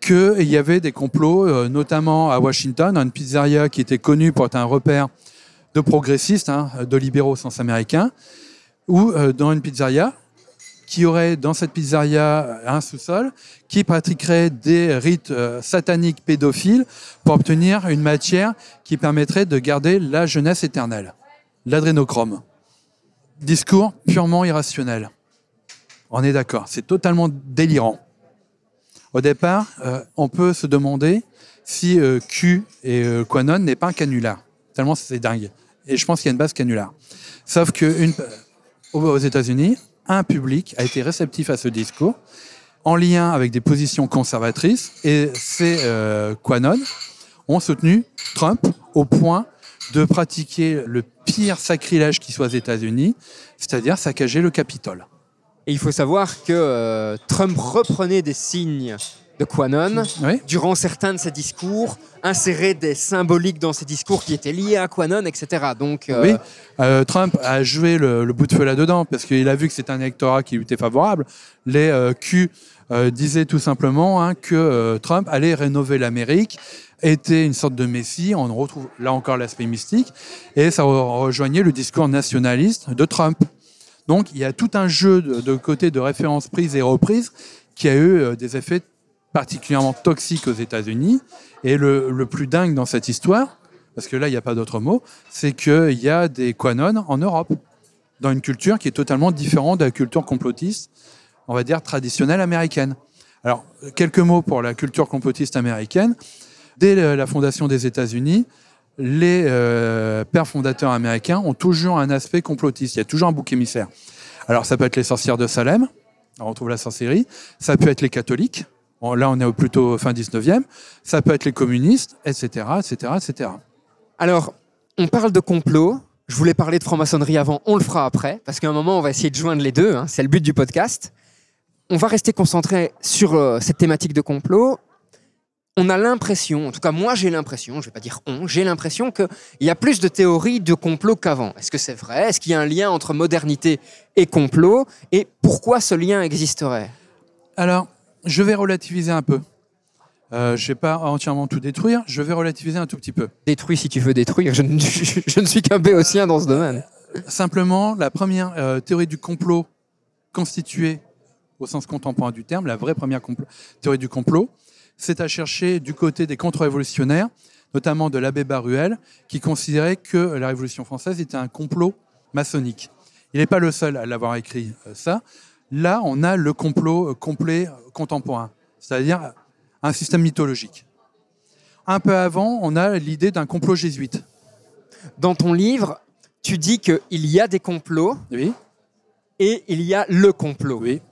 [SPEAKER 2] qu'il y avait des complots, euh, notamment à Washington, dans une pizzeria qui était connue pour être un repère de progressistes, hein, de libéraux au sens américain, ou dans une pizzeria qui aurait dans cette pizzeria un sous-sol qui pratiquerait des rites sataniques pédophiles pour obtenir une matière qui permettrait de garder la jeunesse éternelle, l'adrénochrome. Discours purement irrationnel. On est d'accord, c'est totalement délirant. Au départ, euh, on peut se demander si euh, Q et euh, Quanon n'est pas un canular. Tellement c'est dingue. Et je pense qu'il y a une base canular. Sauf que une, aux États-Unis, un public a été réceptif à ce discours, en lien avec des positions conservatrices, et ces euh, Quanon ont soutenu Trump au point de pratiquer le pire sacrilège qui soit aux États-Unis, c'est-à-dire saccager le Capitole.
[SPEAKER 1] Et il faut savoir que euh, Trump reprenait des signes de Quanon
[SPEAKER 2] Oui.
[SPEAKER 1] durant certains de ses discours, insérait des symboliques dans ses discours qui étaient liés à Quanon, etc. Donc, euh,
[SPEAKER 2] Oui, euh, Trump a joué le, le bout de feu là-dedans parce qu'il a vu que c'était un électorat qui lui était favorable. Les Q disaient tout simplement hein, que Trump allait rénover l'Amérique, était une sorte de messie. On retrouve là encore l'aspect mystique et ça re- rejoignait le discours nationaliste de Trump. Donc il y a tout un jeu de, côté de références prises et reprises qui a eu euh, des effets particulièrement toxiques aux États-Unis. Et le, plus dingue dans cette histoire, parce que là, il n'y a pas d'autre mot, c'est qu'il y a des Quanon en Europe, dans une culture qui est totalement différente de la culture complotiste, on va dire traditionnelle américaine. Alors, quelques mots pour la culture complotiste américaine. Dès la fondation des États-Unis, les euh, pères fondateurs américains ont toujours un aspect complotiste. Il y a toujours un bouc émissaire. Alors, ça peut être les sorcières de Salem, on retrouve la sorcellerie. Ça peut être les catholiques. Là, on est plutôt fin 19e. Ça peut être les communistes, etc., etc., etc.
[SPEAKER 1] Alors, on parle de complot. Je voulais parler de franc-maçonnerie avant, on le fera après, parce qu'à un moment, on va essayer de joindre les deux. hein, c'est le but du podcast. On va rester concentré sur euh, cette thématique de complot. On a l'impression, en tout cas moi j'ai l'impression, je vais pas dire on, j'ai l'impression qu'il y a plus de théories de complot qu'avant. Est-ce que c'est vrai? Est-ce qu'il y a un lien entre modernité et complot? Et pourquoi ce lien existerait?
[SPEAKER 2] Alors, je vais relativiser un peu. Euh, je ne vais pas entièrement tout détruire, je vais relativiser un tout petit peu.
[SPEAKER 1] Détruis si tu veux détruire, je ne, je ne suis qu'un béotien dans ce domaine.
[SPEAKER 2] Simplement, la première euh, théorie du complot constituée au sens contemporain du terme, la vraie première théorie du complot, c'est à chercher du côté des contre-révolutionnaires, notamment de l'abbé Baruel, qui considérait que la Révolution française était un complot maçonnique. Il n'est pas le seul à l'avoir écrit euh, ça. Là, on a le complot euh, complet contemporain, c'est-à-dire un système mythologique. Un peu avant, on a l'idée d'un complot jésuite.
[SPEAKER 1] Dans ton livre, tu dis qu'il y a des complots
[SPEAKER 2] Oui,
[SPEAKER 1] et il y a le complot.
[SPEAKER 2] oui.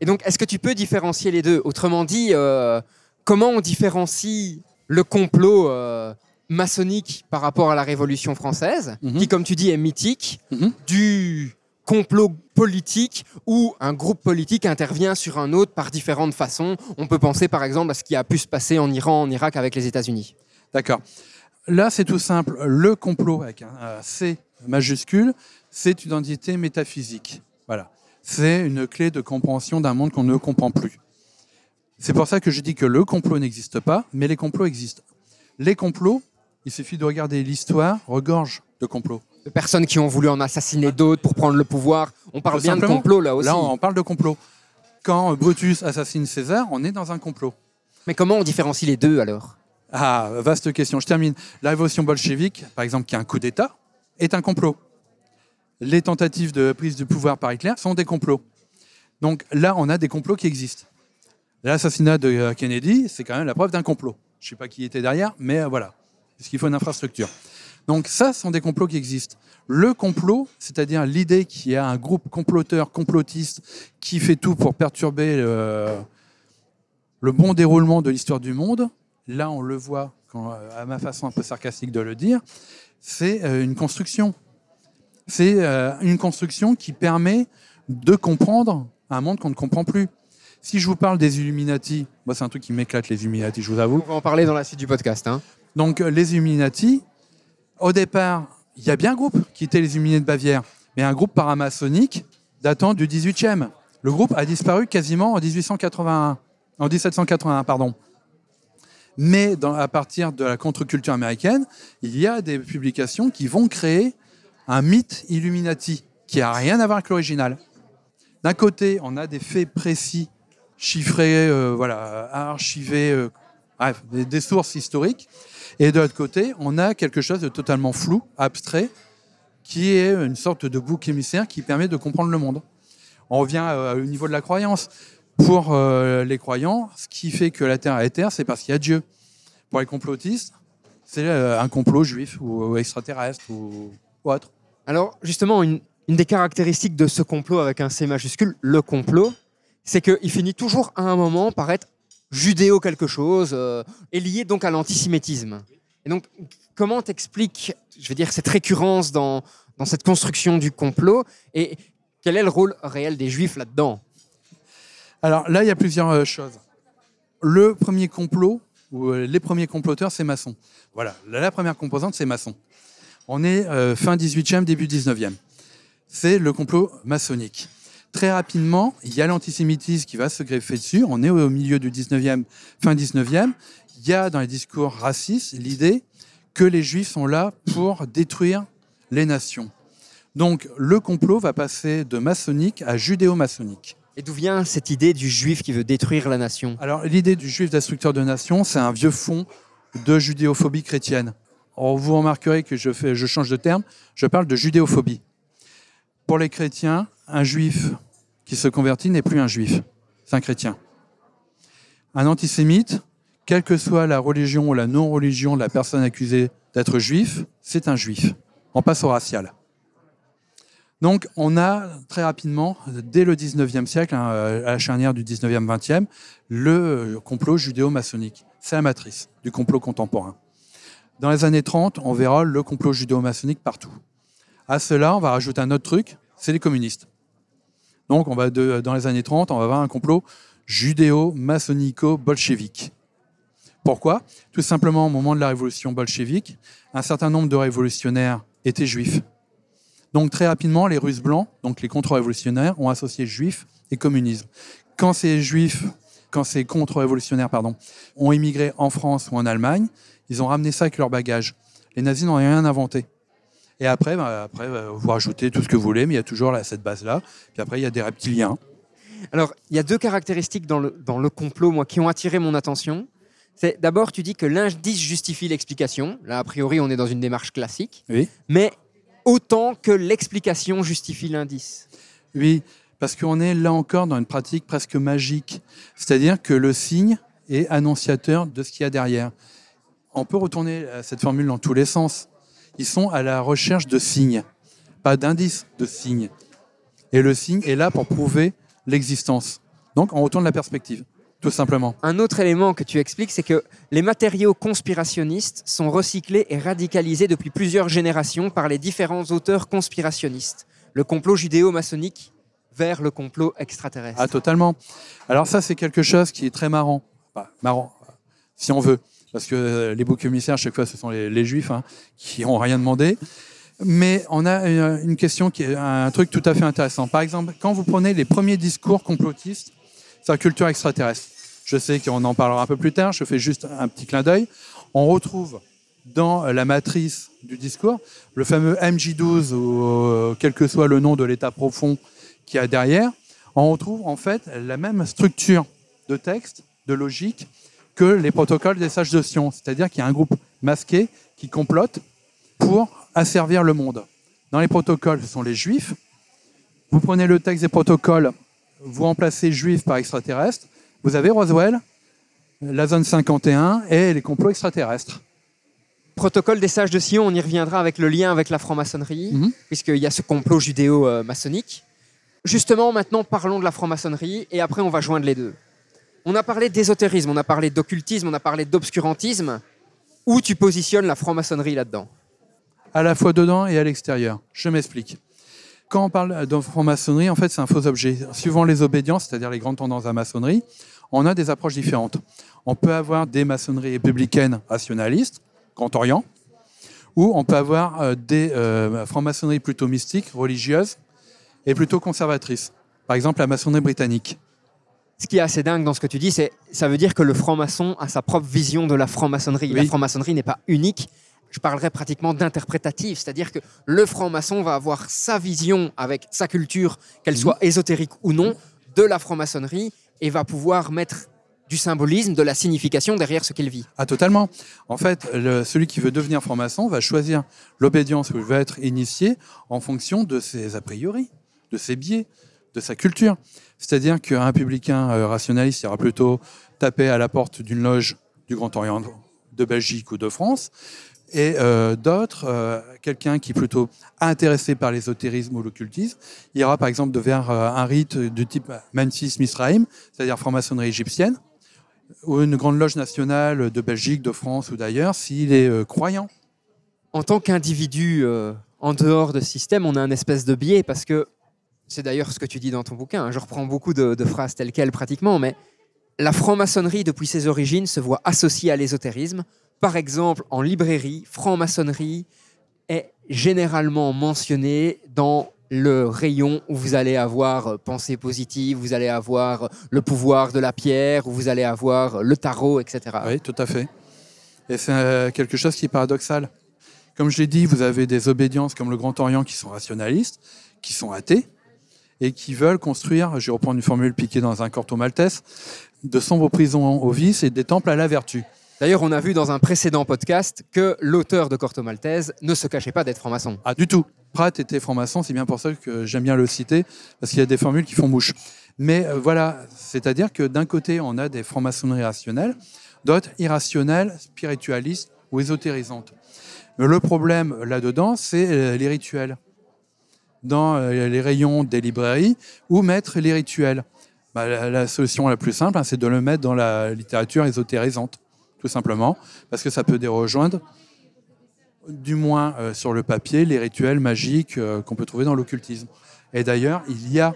[SPEAKER 1] Et donc, est-ce que tu peux différencier les deux? Autrement dit, euh, comment on différencie le complot euh, maçonnique par rapport à la Révolution française,
[SPEAKER 2] Mhm.
[SPEAKER 1] qui, comme tu dis, est mythique,
[SPEAKER 2] Mhm.
[SPEAKER 1] du complot politique où un groupe politique intervient sur un autre par différentes façons? On peut penser par exemple à ce qui a pu se passer en Iran, en Irak avec les États-Unis.
[SPEAKER 2] D'accord. Là, c'est tout simple. Le complot avec un C majuscule, c'est une identité métaphysique. Voilà. C'est une clé de compréhension d'un monde qu'on ne comprend plus. C'est pour ça que je dis que le complot n'existe pas, mais les complots existent. Les complots, il suffit de regarder l'histoire, regorge de complots.
[SPEAKER 1] De personnes qui ont voulu en assassiner d'autres pour prendre le pouvoir. On parle
[SPEAKER 2] Tout
[SPEAKER 1] bien de complot là aussi.
[SPEAKER 2] Là, on parle de complot. Quand Brutus assassine César, on est dans un complot.
[SPEAKER 1] Mais comment on différencie les deux alors?
[SPEAKER 2] Ah, vaste question. Je termine. La révolution bolchevique, par exemple, qui est un coup d'État, est un complot. Les tentatives de prise de pouvoir par Hitler sont des complots. Donc là, on a des complots qui existent. L'assassinat de euh, Kennedy, c'est quand même la preuve d'un complot. Je ne sais pas qui était derrière, mais euh, voilà. Parce qu'il faut une infrastructure? Donc ça, ce sont des complots qui existent. Le complot, c'est-à-dire l'idée qu'il y a un groupe comploteur, complotiste, qui fait tout pour perturber euh, le bon déroulement de l'histoire du monde, là on le voit, à ma façon un peu sarcastique de le dire, c'est une construction. C'est une construction qui permet de comprendre un monde qu'on ne comprend plus. Si je vous parle des Illuminati, moi c'est un truc qui m'éclate les Illuminati, je vous avoue.
[SPEAKER 1] On va en parler dans la suite du podcast. hein.
[SPEAKER 2] Donc euh, les Illuminati, au départ, il y a bien un groupe qui était les Illuminés de Bavière, mais un groupe paramaçonnique datant du 18e. Le groupe a disparu quasiment en 1881, en 1781, pardon. Mais dans- à partir de la contre-culture américaine, il y a des publications qui vont créer un mythe Illuminati qui a rien à voir avec l'original. D'un côté, on a des faits précis, chiffrés, euh, voilà, archivés, euh, bref, des, sources historiques. Et de l'autre côté, on a quelque chose de totalement flou, abstrait, qui est une sorte de bouc émissaire qui permet de comprendre le monde. On revient euh, au niveau de la croyance. Pour euh, les croyants, ce qui fait que la Terre est terre, c'est parce qu'il y a Dieu. Pour les complotistes, c'est un complot juif ou, extraterrestre ou, autre.
[SPEAKER 1] Alors, justement, une des caractéristiques de ce complot avec un C majuscule, le complot, c'est qu'il finit toujours à un moment par être judéo quelque chose euh, et lié donc à l'antisémitisme. Et donc, comment t'expliques, je veux dire, cette récurrence dans, cette construction du complot et quel est le rôle réel des juifs là-dedans?
[SPEAKER 2] Alors là, il y a plusieurs euh, choses. Le premier complot, ou euh, les premiers comploteurs, c'est maçon. Voilà, la, première composante, c'est maçon. On est fin 18e, début 19e. C'est le complot maçonnique. Très rapidement, il y a l'antisémitisme qui va se greffer dessus. On est au milieu du 19e, fin 19e. Il y a dans les discours racistes l'idée que les juifs sont là pour détruire les nations. Donc le complot va passer de maçonnique à judéo-maçonnique.
[SPEAKER 1] Et d'où vient cette idée du juif qui veut détruire la nation?
[SPEAKER 2] Alors, l'idée du juif destructeur de nation, c'est un vieux fond de judéophobie chrétienne. Alors, vous remarquerez que je, fais, je change de terme, je parle de judéophobie. Pour les chrétiens, un juif qui se convertit n'est plus un juif, c'est un chrétien. Un antisémite, quelle que soit la religion ou la non-religion de la personne accusée d'être juif, c'est un juif. On passe au racial. Donc, on a très rapidement, dès le 19e siècle, hein, à la charnière du 19e, 20e, le complot judéo-maçonnique. C'est la matrice du complot contemporain. Dans les années 30, on verra le complot judéo-maçonnique partout. À cela, on va rajouter un autre truc, c'est les communistes. Donc, on va dans les années 30, on va avoir un complot judéo-maçonnico-bolchevique. Pourquoi? Tout simplement, au moment de la révolution bolchevique, un certain nombre de révolutionnaires étaient juifs. Donc très rapidement, les Russes blancs, donc les contre-révolutionnaires, ont associé juifs et communisme. Quand ces juifs, quand ces contre-révolutionnaires, pardon, ont immigré en France ou en Allemagne, ils ont ramené ça avec leur bagage. Les nazis n'ont rien inventé. Et après, bah, après bah, vous rajoutez tout ce que vous voulez, mais il y a toujours là, cette base-là. Puis après, il y a des reptiliens.
[SPEAKER 1] Alors, il y a deux caractéristiques dans le, dans le complot, moi, qui ont attiré mon attention. C'est d'abord, tu dis que l'indice justifie l'explication. Là, a priori, on est dans une démarche classique.
[SPEAKER 2] Oui.
[SPEAKER 1] Mais autant que l'explication justifie l'indice.
[SPEAKER 2] Oui, parce qu'on est là encore dans une pratique presque magique. C'est-à-dire que le signe est annonciateur de ce qu'il y a derrière. On peut retourner à cette formule dans tous les sens. Ils sont à la recherche de signes, pas d'indices, de signes. Et le signe est là pour prouver l'existence. Donc on retourne la perspective, tout simplement.
[SPEAKER 1] Un autre élément que tu expliques, c'est que les matériaux conspirationnistes sont recyclés et radicalisés depuis plusieurs générations par les différents auteurs conspirationnistes. Le complot judéo-maçonnique vers le complot extraterrestre.
[SPEAKER 2] Ah, totalement. Alors ça, c'est quelque chose qui est très marrant. Marrant, si on veut. Parce que euh, les boucs émissaires, à chaque fois, ce sont les, juifs hein, qui n'ont rien demandé. Mais on a une, une question qui est un truc tout à fait intéressant. Par exemple, quand vous prenez les premiers discours complotistes sur la culture extraterrestre, je sais qu'on en parlera un peu plus tard, je fais juste un petit clin d'œil, on retrouve dans la matrice du discours le fameux MJ12 ou euh, quel que soit le nom de l'état profond qu'il y a derrière, on retrouve en fait la même structure de texte, de logique, que les protocoles des sages de Sion. C'est-à-dire qu'il y a un groupe masqué qui complote pour asservir le monde. Dans les protocoles, ce sont les juifs. Vous prenez le texte des protocoles, vous remplacez juifs par extraterrestres. Vous avez Roswell, la zone 51 et les complots extraterrestres.
[SPEAKER 1] Protocole des sages de Sion, on y reviendra avec le lien avec la franc-maçonnerie,
[SPEAKER 2] Mhm.
[SPEAKER 1] puisqu'il y a ce complot judéo-maçonnique. Justement, maintenant, parlons de la franc-maçonnerie, et après, on va joindre les deux. On a parlé d'ésotérisme, on a parlé d'occultisme, on a parlé d'obscurantisme. Où tu positionnes la franc-maçonnerie là-dedans
[SPEAKER 2] à la fois dedans et à l'extérieur. Je m'explique. Quand on parle de franc-maçonnerie, en fait, c'est un faux objet. Suivant les obédiences, c'est-à-dire les grandes tendances à la maçonnerie, on a des approches différentes. On peut avoir des maçonneries républicaines rationalistes, Grand Orient, ou on peut avoir euh, des euh, franc-maçonneries plutôt mystiques, religieuses, et plutôt conservatrices. Par exemple, la maçonnerie britannique.
[SPEAKER 1] Ce qui est assez dingue dans ce que tu dis, c'est ça veut dire que le franc-maçon a sa propre vision de la franc-maçonnerie. La franc-maçonnerie n'est pas unique. Je parlerais pratiquement d'interprétatif, c'est-à-dire que le franc-maçon va avoir sa vision avec sa culture, qu'elle
[SPEAKER 2] Mhm.
[SPEAKER 1] soit ésotérique ou non, de la franc-maçonnerie et va pouvoir mettre du symbolisme, de la signification derrière ce qu'il vit.
[SPEAKER 2] Ah, totalement. En fait, le- celui qui veut devenir franc-maçon va choisir l'obédience où il veut être initié en fonction de ses a priori, de ses biais, de sa culture. C'est-à-dire qu'un publicain euh, rationaliste ira plutôt taper à la porte d'une loge du Grand Orient de Belgique ou de France, et euh, d'autres, euh, quelqu'un qui est plutôt intéressé par l'ésotérisme ou l'occultisme, ira par exemple vers un rite de type Memphis Misraïm, c'est-à-dire franc-maçonnerie égyptienne, ou une grande loge nationale de Belgique, de France ou d'ailleurs, s'il est croyant.
[SPEAKER 1] En tant qu'individu en dehors de système, on a un espèce de biais parce que c'est d'ailleurs ce que tu dis dans ton bouquin. hein, je reprends beaucoup de, phrases telles quelles pratiquement, mais la franc-maçonnerie depuis ses origines se voit associée à l'ésotérisme. Par exemple, en librairie, franc-maçonnerie est généralement mentionnée dans le rayon où vous allez avoir euh, pensée positive, vous allez avoir euh, le pouvoir de la pierre, où vous allez avoir euh, le tarot, etc.
[SPEAKER 2] Oui, tout à fait. Et c'est quelque chose qui est paradoxal. Comme je l'ai dit, vous avez des obédiences comme le Grand Orient qui sont rationalistes, qui sont athées, et qui veulent construire, je vais reprendre une formule piquée dans un corto maltese, de sombres prisons au vice et des temples à la vertu.
[SPEAKER 1] D'ailleurs, on a vu dans un précédent podcast que l'auteur de Corto Maltese ne se cachait pas d'être franc-maçon.
[SPEAKER 2] Ah, du tout. Pratt était franc-maçon, c'est bien pour ça que j'aime bien le citer, parce qu'il y a des formules qui font mouche. Mais euh, voilà, c'est-à-dire que d'un côté, on a des francs-maçonneries rationnelles, d'autres irrationnelles, spiritualistes ou ésotérisantes. Le problème là-dedans, c'est euh, les rituels. Dans euh, les rayons des librairies, où mettre les rituels Bah, la, la solution la plus simple, hein, c'est de le mettre dans la littérature ésotérisante, tout simplement, parce que ça peut dérejoindre du moins euh, sur le papier, les rituels magiques euh, qu'on peut trouver dans l'occultisme. Et d'ailleurs, il y a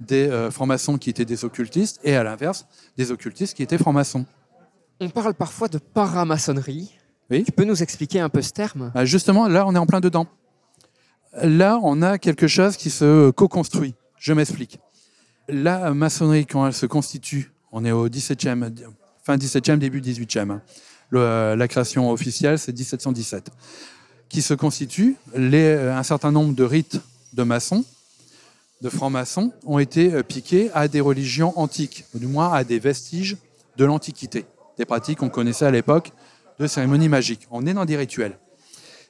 [SPEAKER 2] des euh, francs-maçons qui étaient des occultistes et à l'inverse, des occultistes qui étaient francs-maçons.
[SPEAKER 1] On parle parfois de paramaçonnerie.
[SPEAKER 2] Oui.
[SPEAKER 1] Tu peux nous expliquer un peu ce terme?
[SPEAKER 2] Ah, justement, là, on est en plein dedans. Là, on a quelque chose qui se co-construit. Je m'explique. La maçonnerie, quand elle se constitue, on est au 17e, fin 17e, début 18e. hein. La création officielle, c'est 1717. Qui se constitue, un certain nombre de rites de maçons, de francs-maçons, ont été euh, piqués à des religions antiques, ou du moins à des vestiges de l'Antiquité, des pratiques qu'on connaissait à l'époque de cérémonies magiques. On est dans des rituels.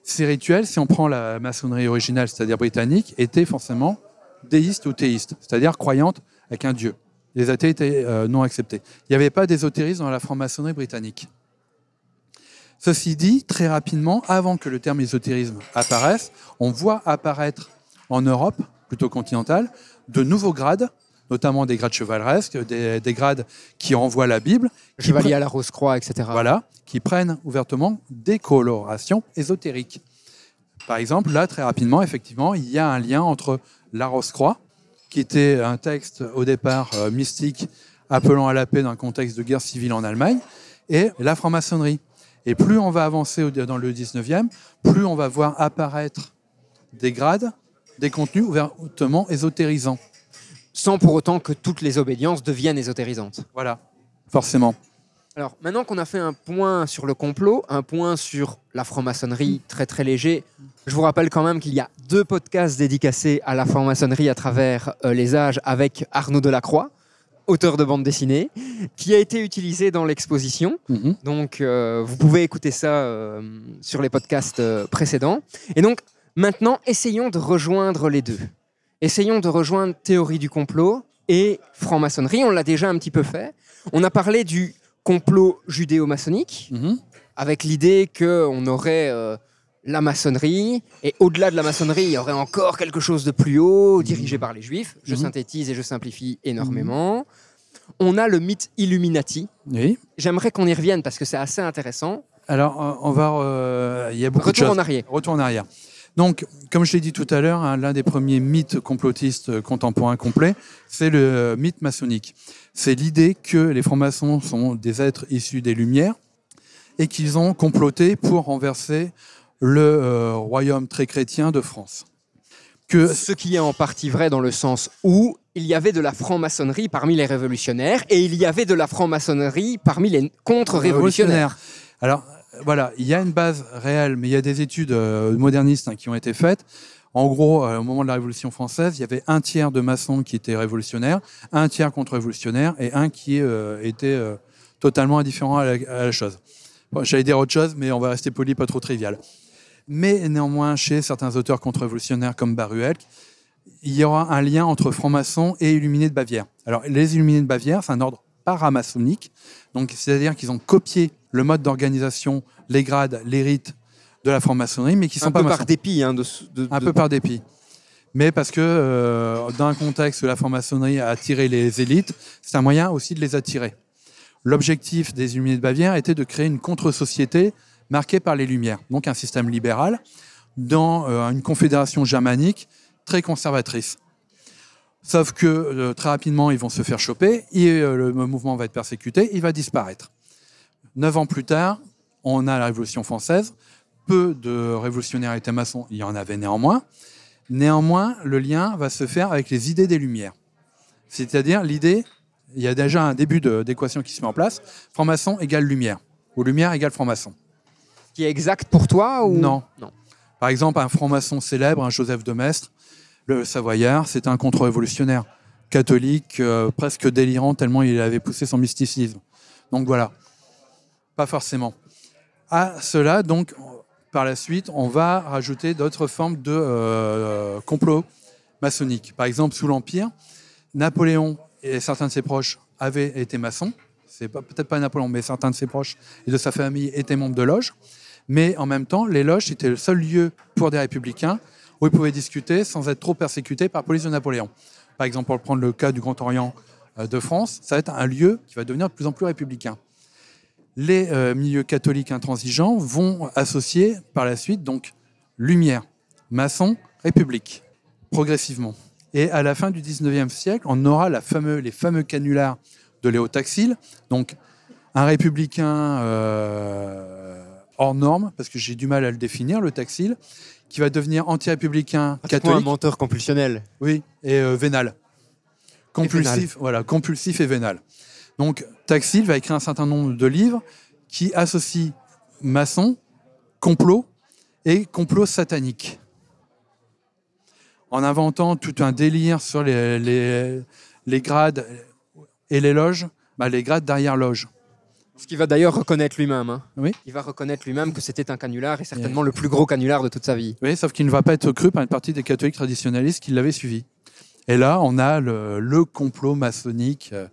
[SPEAKER 2] Ces rituels, si on prend la maçonnerie originale, c'est-à-dire britannique, étaient forcément déistes ou théistes, c'est-à-dire croyantes avec un dieu. Les athées étaient euh, non acceptés. Il n'y avait pas d'ésotérisme dans la franc-maçonnerie britannique. Ceci dit, très rapidement, avant que le terme ésotérisme apparaisse, on voit apparaître en Europe, plutôt continentale, de nouveaux grades, notamment des grades chevaleresques, des, des grades qui renvoient la Bible, qui
[SPEAKER 1] Chevalier à la Rose-Croix, etc.
[SPEAKER 2] voilà, qui prennent ouvertement des colorations ésotériques. Par exemple, là, très rapidement, effectivement, il y a un lien entre la Rose-Croix, qui était un texte au départ euh, mystique appelant à la paix dans un contexte de guerre civile en Allemagne, et la franc-maçonnerie. Et plus on va avancer dans le 19e, plus on va voir apparaître des grades, des contenus ouvertement ésotérisants.
[SPEAKER 1] Sans pour autant que toutes les obédiences deviennent ésotérisantes.
[SPEAKER 2] Voilà, forcément.
[SPEAKER 1] Alors, maintenant qu'on a fait un point sur le complot, un point sur la franc-maçonnerie très très léger, je vous rappelle quand même qu'il y a deux podcasts dédicacés à la franc-maçonnerie à travers euh, les âges avec Arnaud Delacroix, auteur de bande dessinée, qui a été utilisé dans l'exposition.
[SPEAKER 2] Mhm.
[SPEAKER 1] Donc, euh, vous pouvez écouter ça euh, sur les podcasts euh, précédents. Et donc, maintenant, essayons de rejoindre les deux. Essayons de rejoindre théorie du complot et franc-maçonnerie. On l'a déjà un petit peu fait. On a parlé du complot judéo-maçonnique,
[SPEAKER 2] Mhm.
[SPEAKER 1] avec l'idée qu'on aurait euh, la maçonnerie, et au-delà de la maçonnerie, il y aurait encore quelque chose de plus haut, dirigé par les juifs. Je
[SPEAKER 2] Mhm.
[SPEAKER 1] synthétise et je simplifie énormément. On a le mythe Illuminati.
[SPEAKER 2] Oui.
[SPEAKER 1] J'aimerais qu'on y revienne parce que c'est assez intéressant.
[SPEAKER 2] Alors, on va. euh, il y a beaucoup de
[SPEAKER 1] Retour
[SPEAKER 2] choses.
[SPEAKER 1] en arrière.
[SPEAKER 2] Retour en arrière. Donc, comme je l'ai dit tout à l'heure, hein, l'un des premiers mythes complotistes euh, contemporains complets, c'est le euh, mythe maçonnique. C'est l'idée que les francs-maçons sont des êtres issus des Lumières et qu'ils ont comploté pour renverser le euh, royaume très chrétien de France. que
[SPEAKER 1] Ce qui est en partie vrai dans le sens où il y avait de la franc-maçonnerie parmi les révolutionnaires et il y avait de la franc-maçonnerie parmi les contre-révolutionnaires.
[SPEAKER 2] Alors voilà, il y a une base réelle, mais il y a des études euh, modernistes hein, qui ont été faites. En gros, euh, au moment de la Révolution française, il y avait un tiers de maçons qui étaient révolutionnaires, un tiers contre-révolutionnaires et un qui euh, était totalement indifférent à la, chose. J'allais dire autre chose, mais on va rester poli, pas trop trivial. Mais néanmoins, chez certains auteurs contre-révolutionnaires comme Baruel, il y aura un lien entre francs-maçons et illuminés de Bavière. Alors, les illuminés de Bavière, c'est un ordre paramaçonnique, donc c'est-à-dire qu'ils ont copié le mode d'organisation, les grades, les rites de la franc-maçonnerie, mais qui sont
[SPEAKER 1] Un
[SPEAKER 2] pas
[SPEAKER 1] peu par dépit. hein, de, de-
[SPEAKER 2] Un
[SPEAKER 1] de-
[SPEAKER 2] peu par dépit. Mais parce que euh, dans un contexte où la franc-maçonnerie a attiré les élites, c'est un moyen aussi de les attirer. L'objectif des Illuminés de Bavière était de créer une contre-société marquée par les Lumières, donc un système libéral, dans euh, une confédération germanique très conservatrice. Sauf que euh, très rapidement, ils vont se faire choper, et euh, le mouvement va être persécuté, il va disparaître. Neuf ans plus tard, on a la Révolution française, peu de révolutionnaires étaient maçons, il y en avait néanmoins. Néanmoins, le lien va se faire avec les idées des Lumières. C'est-à-dire l'idée, il y a déjà un début d'équation qui se met en place, franc-maçon égale lumière, ou lumière égale franc-maçon.
[SPEAKER 1] Qui est exact pour toi ou...
[SPEAKER 2] Non.
[SPEAKER 1] non.
[SPEAKER 2] Par exemple, un franc-maçon célèbre, un Joseph de Maistre, le Savoyard, c'est un contre-révolutionnaire catholique, euh, presque délirant, tellement il avait poussé son mysticisme. Donc voilà, pas forcément. À cela, donc, par la suite, on va rajouter d'autres formes de euh, complot maçonnique. Par exemple, sous l'Empire, Napoléon et certains de ses proches avaient été maçons. C'est peut-être pas Napoléon, mais certains de ses proches et de sa famille étaient membres de loges. Mais en même temps, les loges étaient le seul lieu pour des républicains où ils pouvaient discuter sans être trop persécutés par la police de Napoléon. Par exemple, pour prendre le cas du Grand Orient euh, de France, ça va être un lieu qui va devenir de plus en plus républicain. Les euh, milieux catholiques intransigeants vont associer par la suite donc lumière, maçon, république, progressivement. Et à la fin du 19e siècle, on aura les fameux canulars de Léo Taxil, donc un républicain euh, hors norme, parce que j'ai du mal à le définir, le Taxil, qui va devenir anti-républicain
[SPEAKER 1] un
[SPEAKER 2] catholique.
[SPEAKER 1] menteur compulsionnel.
[SPEAKER 2] Oui, et euh, vénal. Compulsif, voilà, compulsif et vénal. Donc, Taxil va écrire un certain nombre de livres qui associent maçon, complot et complot satanique. En inventant tout un délire sur les, les, les grades et les loges, bah, les grades derrière-loge.
[SPEAKER 1] Ce qu'il va d'ailleurs reconnaître lui-même. hein.
[SPEAKER 2] Oui.
[SPEAKER 1] Il va reconnaître lui-même que c'était un canular et certainement le plus gros canular de toute sa vie.
[SPEAKER 2] Oui, sauf qu'il ne va pas être cru par une partie des catholiques traditionnalistes qui l'avaient suivi. Et là, on a le, le complot maçonnique euh,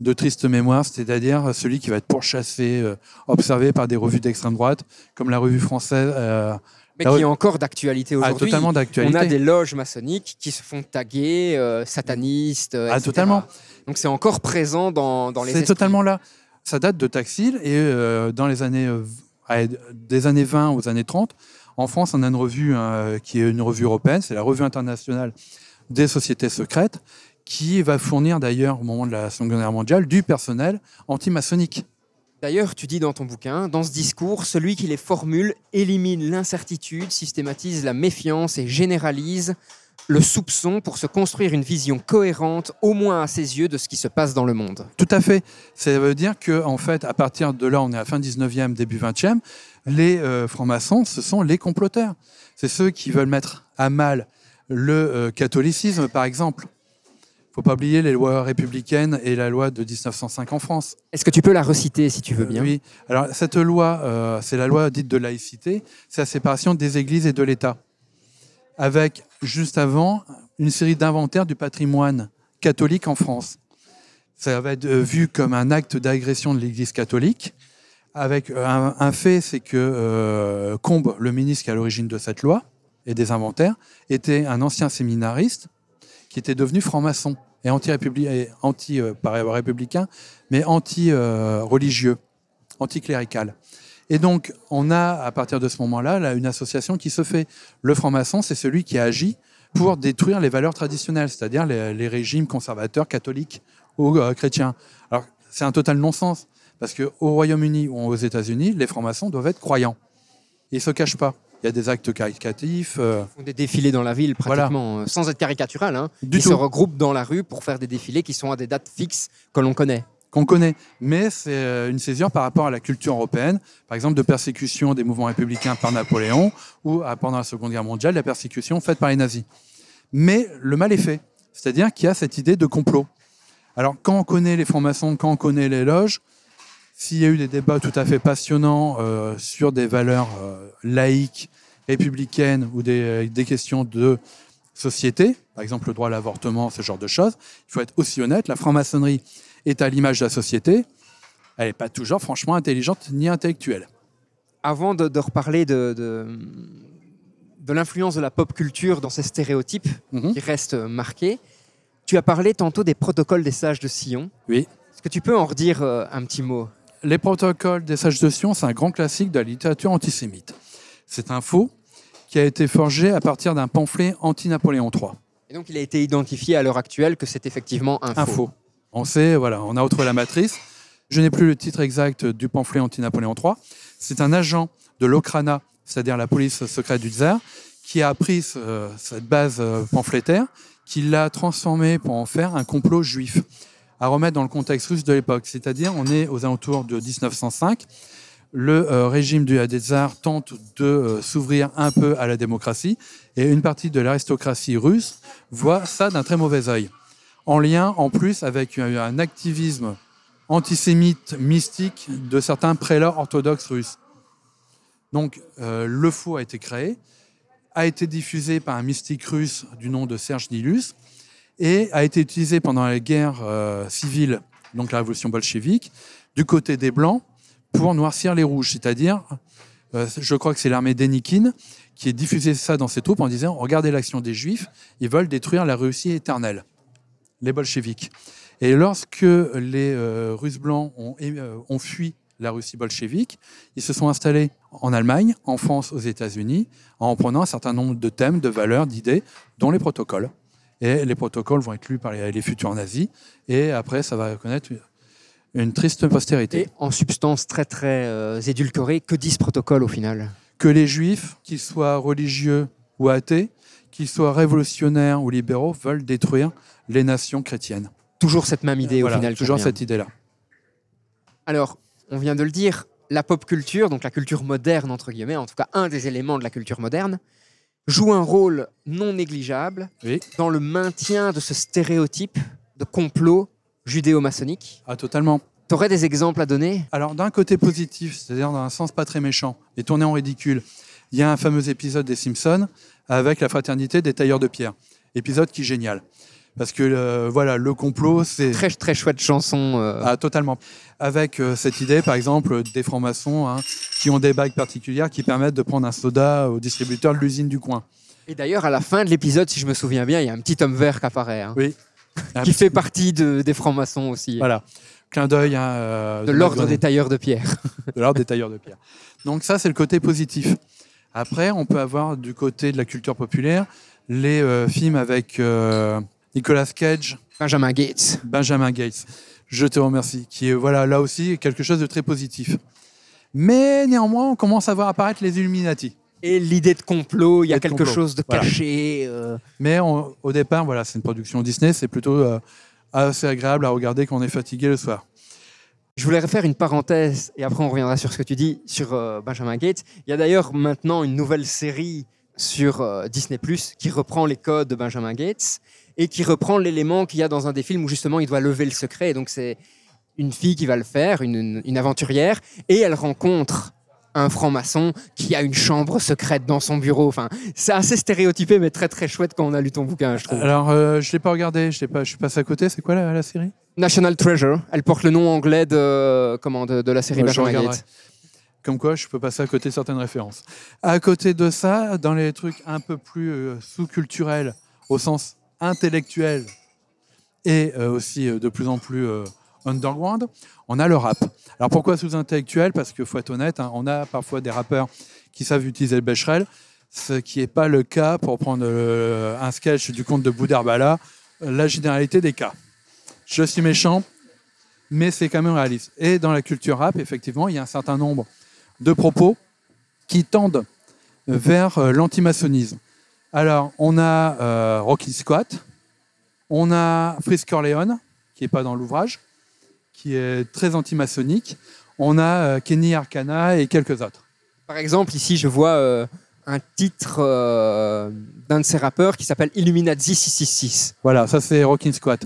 [SPEAKER 2] de triste mémoire, c'est-à-dire celui qui va être pourchassé, euh, observé par des revues d'extrême droite, comme la revue française. euh,
[SPEAKER 1] Mais
[SPEAKER 2] Ah
[SPEAKER 1] qui est encore d'actualité
[SPEAKER 2] ah,
[SPEAKER 1] aujourd'hui.
[SPEAKER 2] totalement
[SPEAKER 1] On
[SPEAKER 2] d'actualité.
[SPEAKER 1] a des loges maçonniques qui se font taguer euh, satanistes. euh,
[SPEAKER 2] Ah,
[SPEAKER 1] etc.
[SPEAKER 2] totalement.
[SPEAKER 1] Donc c'est encore présent dans, dans les
[SPEAKER 2] C'est totalement là. Ça date de Taxil et euh, dans les années euh, des années 20 aux années 30, en France, on a une revue euh, qui est une revue européenne, c'est la Revue internationale des sociétés secrètes, qui va fournir d'ailleurs au moment de la Seconde Guerre mondiale du personnel anti-maçonnique.
[SPEAKER 1] D'ailleurs, tu dis dans ton bouquin, dans ce discours, celui qui les formule élimine l'incertitude, systématise la méfiance et généralise le soupçon pour se construire une vision cohérente, au moins à ses yeux, de ce qui se passe dans le monde.
[SPEAKER 2] Tout à fait. Ça veut dire que, en fait, à partir de là, on est à fin 19e, début 20e, les euh, francs-maçons, ce sont les comploteurs. C'est ceux qui veulent mettre à mal le euh, catholicisme, par exemple. Il faut pas oublier les lois républicaines et la loi de 1905 en France.
[SPEAKER 1] Est-ce que tu peux la reciter si tu veux bien?
[SPEAKER 2] Euh, oui. Alors, cette loi, euh, c'est la loi dite de laïcité, c'est la séparation des églises et de l'État. Avec, juste avant, une série d'inventaires du patrimoine catholique en France. Ça va être euh, vu comme un acte d'agression de l'Église catholique. Avec euh, un, fait, c'est que euh, Combes, le ministre qui est à l'origine de cette loi et des inventaires, était un ancien séminariste qui était devenu franc-maçon et anti-républi- et anti, euh, anti-religieux, anticlérical. Et donc, on a, à partir de ce moment-là, là, une association qui se fait. Le franc-maçon, c'est celui qui agit pour détruire les valeurs traditionnelles, c'est-à-dire les, les régimes conservateurs, catholiques ou euh, chrétiens. Alors, c'est un total non-sens, parce qu'au Royaume-Uni ou aux États-Unis, les francs-maçons doivent être croyants. Ils ne se cachent pas. Il y a des actes caricatifs. euh,
[SPEAKER 1] Ils font des défilés dans la ville, pratiquement, euh, sans être caricatural. Hein.
[SPEAKER 2] Du
[SPEAKER 1] Ils
[SPEAKER 2] tout.
[SPEAKER 1] se regroupent dans la rue pour faire des défilés qui sont à des dates fixes que l'on connaît.
[SPEAKER 2] Qu'on connaît. Mais c'est euh, une césure par rapport à la culture européenne, par exemple de persécution des mouvements républicains par Napoléon ou à- pendant la Seconde Guerre mondiale, la persécution faite par les nazis. Mais le mal est fait, c'est-à-dire qu'il y a cette idée de complot. Alors quand on connaît les francs-maçons, quand on connaît les loges, s'il y a eu des débats tout à fait passionnants euh, sur des valeurs euh, laïques, républicaines ou des, euh, des questions de société, par exemple le droit à l'avortement, ce genre de choses, il faut être aussi honnête, la franc-maçonnerie est à l'image de la société, elle n'est pas toujours franchement intelligente ni intellectuelle.
[SPEAKER 1] Avant de, de reparler de, de, de l'influence de la pop culture dans ces stéréotypes
[SPEAKER 2] Mhm.
[SPEAKER 1] qui restent marqués, tu as parlé tantôt des protocoles des sages de Sion.
[SPEAKER 2] Oui.
[SPEAKER 1] Est-ce que tu peux en redire euh, un petit mot?
[SPEAKER 2] Les protocoles des sages de Sion, c'est un grand classique de la littérature antisémite. C'est un faux qui a été forgé à partir d'un pamphlet anti-Napoléon III.
[SPEAKER 1] Et donc il a été identifié à l'heure actuelle que c'est effectivement un,
[SPEAKER 2] Un faux. On sait, voilà, on a retrouvé la matrice. Je n'ai plus le titre exact du pamphlet anti-Napoléon III. C'est un agent de l'Okrana, c'est-à-dire la police secrète du tsar, qui a pris ce- cette base euh, pamphlétaire, qui l'a transformée pour en faire un complot juif, à remettre dans le contexte russe de l'époque. C'est-à-dire, on est aux alentours de 1905. Le euh, régime du des tsars tente de euh, s'ouvrir un peu à la démocratie, et une partie de l'aristocratie russe voit ça d'un très mauvais œil en lien en plus avec un un activisme antisémite mystique de certains prélats orthodoxes russes. Donc euh, le faux a été créé, a été diffusé par un mystique russe du nom de Serge Nilus et a été utilisé pendant la guerre euh, civile, donc la révolution bolchevique, du côté des Blancs pour noircir les Rouges, c'est-à-dire, euh, je crois que c'est l'armée d'Enikin qui a diffusé ça dans ses troupes en disant, regardez l'action des Juifs, ils veulent détruire la Russie éternelle les bolcheviks. Et lorsque les euh, Russes blancs ont, euh, ont fui la Russie bolchevique, ils se sont installés en Allemagne, en France, aux États-Unis, en prenant un certain nombre de thèmes, de valeurs, d'idées, dont les protocoles. Et les protocoles vont être lus par les, les futurs nazis, et après, ça va connaître une triste postérité.
[SPEAKER 1] Et en substance très très euh, édulcorée, que dit ce protocole au final?
[SPEAKER 2] Que les juifs, qu'ils soient religieux ou athées, qu'ils soient révolutionnaires ou libéraux, veulent détruire les nations chrétiennes.
[SPEAKER 1] Toujours cette même idée
[SPEAKER 2] Voilà,
[SPEAKER 1] au final.
[SPEAKER 2] toujours cette idée-là.
[SPEAKER 1] Alors, on vient de le dire, la pop culture, donc la culture moderne entre guillemets, en tout cas un des éléments de la culture moderne, joue un rôle non négligeable
[SPEAKER 2] Oui.
[SPEAKER 1] dans le maintien de ce stéréotype de complot judéo-maçonnique.
[SPEAKER 2] Ah, totalement.
[SPEAKER 1] Tu aurais des exemples à donner?
[SPEAKER 2] Alors, d'un côté positif, c'est-à-dire dans un sens pas très méchant, et tourné en ridicule, il y a un fameux épisode des Simpsons avec la fraternité des tailleurs de pierre. Épisode qui est génial. Parce que, euh, voilà, le complot, c'est.
[SPEAKER 1] Très très chouette chanson. euh,
[SPEAKER 2] Ah, totalement. Avec euh, cette idée, par exemple, des francs-maçons hein, qui ont des bagues particulières qui permettent de prendre un soda au distributeur de l'usine du coin.
[SPEAKER 1] Et d'ailleurs, à la fin de l'épisode, si je me souviens bien, il y a un petit homme vert qui apparaît, hein,
[SPEAKER 2] Oui.
[SPEAKER 1] qui fait partie de- des francs-maçons aussi,
[SPEAKER 2] Voilà. Clin d'œil. hein,
[SPEAKER 1] de l'ordre des tailleurs de pierre.
[SPEAKER 2] de l'ordre des tailleurs de pierre. Donc ça, c'est le côté positif. Après, on peut avoir du côté de la culture populaire les films avec Nicolas Cage,
[SPEAKER 1] Benjamin Gates.
[SPEAKER 2] Benjamin Gates. Je te remercie. Qui est voilà là aussi quelque chose de très positif. Mais néanmoins, on commence à voir apparaître les Illuminati.
[SPEAKER 1] Et l'idée de complot, il y a quelque
[SPEAKER 2] complot.
[SPEAKER 1] chose de
[SPEAKER 2] Voilà.
[SPEAKER 1] caché. euh,
[SPEAKER 2] Mais on- au départ, voilà, c'est une production Disney. C'est plutôt euh, assez agréable à regarder quand on est fatigué le soir.
[SPEAKER 1] Je voulais refaire une parenthèse et après on reviendra sur ce que tu dis sur euh, Benjamin Gates. Il y a d'ailleurs maintenant une nouvelle série sur Disney Plus qui reprend les codes de Benjamin Gates et qui reprend l'élément qu'il y a dans un des films où justement il doit lever le secret. Et donc c'est une fille qui va le faire, une, une- une aventurière, et elle rencontre un franc-maçon qui a une chambre secrète dans son bureau. Enfin, c'est assez stéréotypé, mais très très chouette quand on a lu ton bouquin, je trouve.
[SPEAKER 2] Alors, euh, je l'ai pas regardé. Je l'ai pas. Je suis passé à côté. C'est quoi la, la série?
[SPEAKER 1] National Treasure, elle porte le nom anglais de, comment, de, de la série
[SPEAKER 2] Ouais,
[SPEAKER 1] Benjamin. Gates.
[SPEAKER 2] Comme quoi, je peux passer à côté de certaines références. À côté de ça, dans les trucs un peu plus euh, sous-culturels, au sens intellectuel, et euh, aussi euh, de plus en plus euh, underground, on a le rap. Alors pourquoi sous-intellectuel? Parce qu'il faut être honnête, hein, on a parfois des rappeurs qui savent utiliser le becherel, ce qui n'est pas le cas pour prendre un sketch du conte de Boudherbala, la généralité des cas. Je suis méchant, mais c'est quand même réaliste. Et dans la culture rap, effectivement, il y a un certain nombre de propos qui tendent vers l'antimaçonnisme. Alors, on a euh, Rocky Squat, on a Frisk Corleone, qui n'est pas dans l'ouvrage, qui est très antimaçonnique. On a euh, Kenny Arcana et quelques autres.
[SPEAKER 1] Par exemple, ici, je vois euh, un titre d'un de ces rappeurs qui s'appelle Illuminati 666.
[SPEAKER 2] Voilà, ça c'est Rockin' Squat,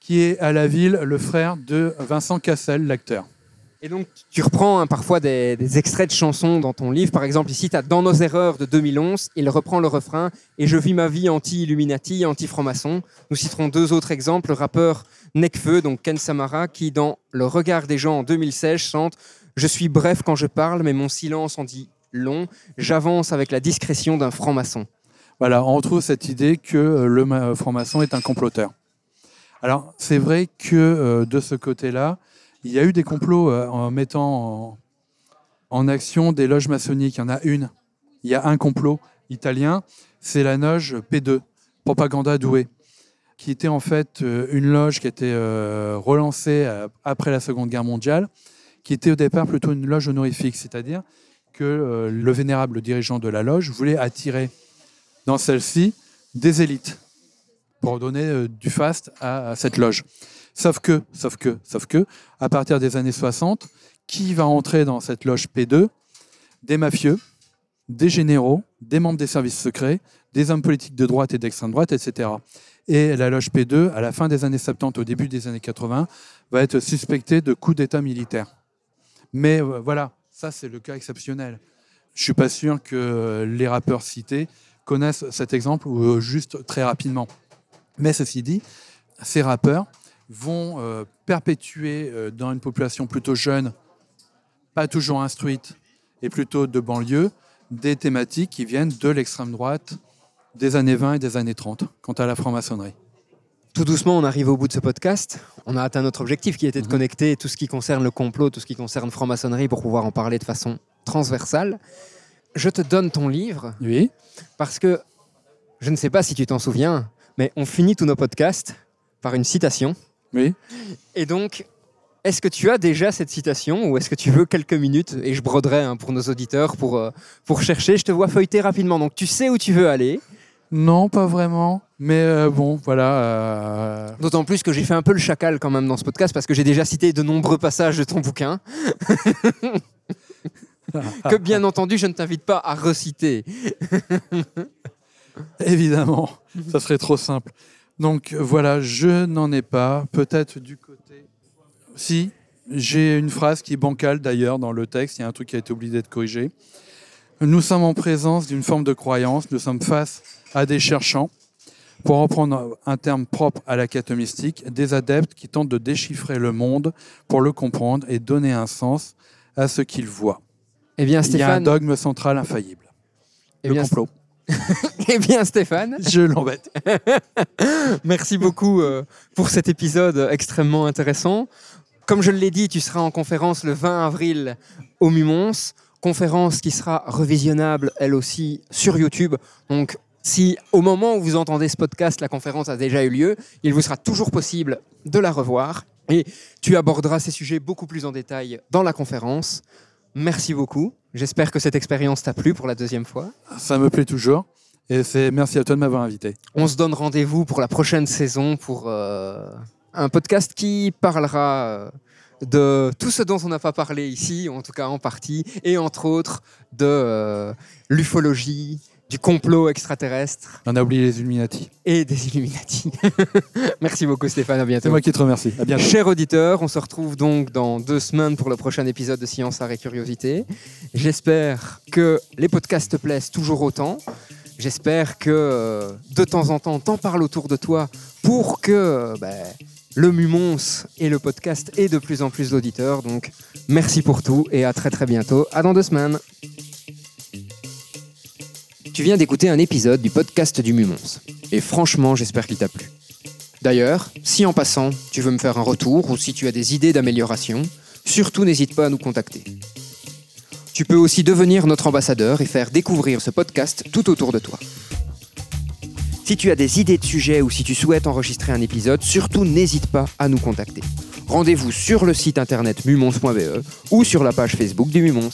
[SPEAKER 2] qui est à la ville le frère de Vincent Cassel, l'acteur.
[SPEAKER 1] Et donc, tu reprends hein, parfois des, extraits de chansons dans ton livre. Par exemple, ici, tu as Dans nos erreurs de 2011. Il reprend le refrain Et je vis ma vie anti-Illuminati, anti-franc-maçon. Nous citerons deux autres exemples. Le rappeur Necfeu, donc Ken Samara, qui, dans Le regard des gens en 2016, chante Je suis bref quand je parle, mais mon silence en dit long. J'avance avec la discrétion d'un franc-maçon.
[SPEAKER 2] Voilà, on retrouve cette idée que euh, le ma- franc-maçon est un comploteur. Alors, c'est vrai que euh, de ce côté-là, il y a eu des complots euh, en mettant en, action des loges maçonniques. Il y en a une. Il y a un complot italien, c'est la loge P2, Propaganda Doué, qui était en fait euh, une loge qui a été euh, relancée après la Seconde Guerre mondiale, qui était au départ plutôt une loge honorifique, c'est-à-dire que le vénérable dirigeant de la loge voulait attirer dans celle-ci des élites pour donner du faste à cette loge. Sauf que, sauf que, sauf que, à partir des années 60, qui va entrer dans cette loge P2 Des mafieux, des généraux, des membres des services secrets, des hommes politiques de droite et d'extrême droite, etc. Et la loge P2, à la fin des années 70, au début des années 80, va être suspectée de coup d'État militaire. Mais euh, voilà, ça c'est le cas exceptionnel. Je suis pas sûr que les rappeurs cités connaissent cet exemple ou euh, juste très rapidement. Mais ceci dit, ces rappeurs vont euh, perpétuer euh, dans une population plutôt jeune, pas toujours instruite et plutôt de banlieue, des thématiques qui viennent de l'extrême droite des années 20 et des années 30 quant à la franc-maçonnerie.
[SPEAKER 1] Tout doucement, on arrive au bout de ce podcast. On a atteint notre objectif qui était de
[SPEAKER 2] Mhm.
[SPEAKER 1] connecter tout ce qui concerne le complot, tout ce qui concerne franc-maçonnerie pour pouvoir en parler de façon transversale. Je te donne ton livre
[SPEAKER 2] Oui.
[SPEAKER 1] parce que je ne sais pas si tu t'en souviens, mais on finit tous nos podcasts par une citation.
[SPEAKER 2] Oui.
[SPEAKER 1] Et donc, est-ce que tu as déjà cette citation ou est-ce que tu veux quelques minutes et je broderai hein, pour nos auditeurs pour, euh, pour chercher Je te vois feuilleter rapidement, donc tu sais où tu veux aller.
[SPEAKER 2] Non, pas vraiment. Mais euh, bon, voilà. euh,
[SPEAKER 1] D'autant plus que j'ai fait un peu le chacal quand même dans ce podcast parce que j'ai déjà cité de nombreux passages de ton bouquin. que bien entendu, je ne t'invite pas à reciter.
[SPEAKER 2] Évidemment, ça serait trop simple. Donc voilà, je n'en ai pas. Peut-être du côté. Si, j'ai une phrase qui est bancale d'ailleurs dans le texte. Il y a un truc qui a été oublié d'être corrigé. Nous sommes en présence d'une forme de croyance. Nous sommes face à des cherchants, pour reprendre un terme propre à la quête mystique, des adeptes qui tentent de déchiffrer le monde pour le comprendre et donner un sens à ce qu'ils voient.
[SPEAKER 1] Eh bien,
[SPEAKER 2] Il y a un dogme central infaillible.
[SPEAKER 1] eh
[SPEAKER 2] le complot.
[SPEAKER 1] eh bien, Stéphane.
[SPEAKER 2] Je l'embête.
[SPEAKER 1] Merci beaucoup euh, pour cet épisode extrêmement intéressant. Comme je l'ai dit, tu seras en conférence le 20 avril au Mumons. Conférence qui sera revisionnable, elle aussi, sur YouTube. Donc, si au moment où vous entendez ce podcast, la conférence a déjà eu lieu, il vous sera toujours possible de la revoir. Et tu aborderas ces sujets beaucoup plus en détail dans la conférence. Merci beaucoup. J'espère que cette expérience t'a plu pour la deuxième fois.
[SPEAKER 2] Ça me plaît toujours. Et c'est merci à toi de m'avoir invité.
[SPEAKER 1] On se donne rendez-vous pour la prochaine saison pour euh, un podcast qui parlera euh, de tout ce dont on n'a pas parlé ici, en tout cas en partie, et entre autres de euh, l'ufologie, du complot extraterrestre
[SPEAKER 2] On a oublié les Illuminati.
[SPEAKER 1] et des Illuminati. Merci beaucoup Stéphane, à bientôt.
[SPEAKER 2] C'est moi qui te remercie. À bientôt.
[SPEAKER 1] Chers auditeurs, on se retrouve donc dans deux semaines pour le prochain épisode de Science, Art et Curiosité. J'espère que les podcasts te plaisent toujours autant. J'espère que euh, de temps en temps, t'en parles autour de toi pour que euh, ben, le Mumons et le podcast aient de plus en plus d'auditeurs. Donc, merci pour tout et à très très bientôt. À dans deux semaines. Tu viens d'écouter un épisode du podcast du Mumons. Et franchement, j'espère qu'il t'a plu. D'ailleurs, si en passant, tu veux me faire un retour ou si tu as des idées d'amélioration, surtout n'hésite pas à nous contacter. Tu peux aussi devenir notre ambassadeur et faire découvrir ce podcast tout autour de toi. Si tu as des idées de sujets ou si tu souhaites enregistrer un épisode, surtout n'hésite pas à nous contacter. Rendez-vous sur le site internet mumons.be ou sur la page Facebook du Mumons.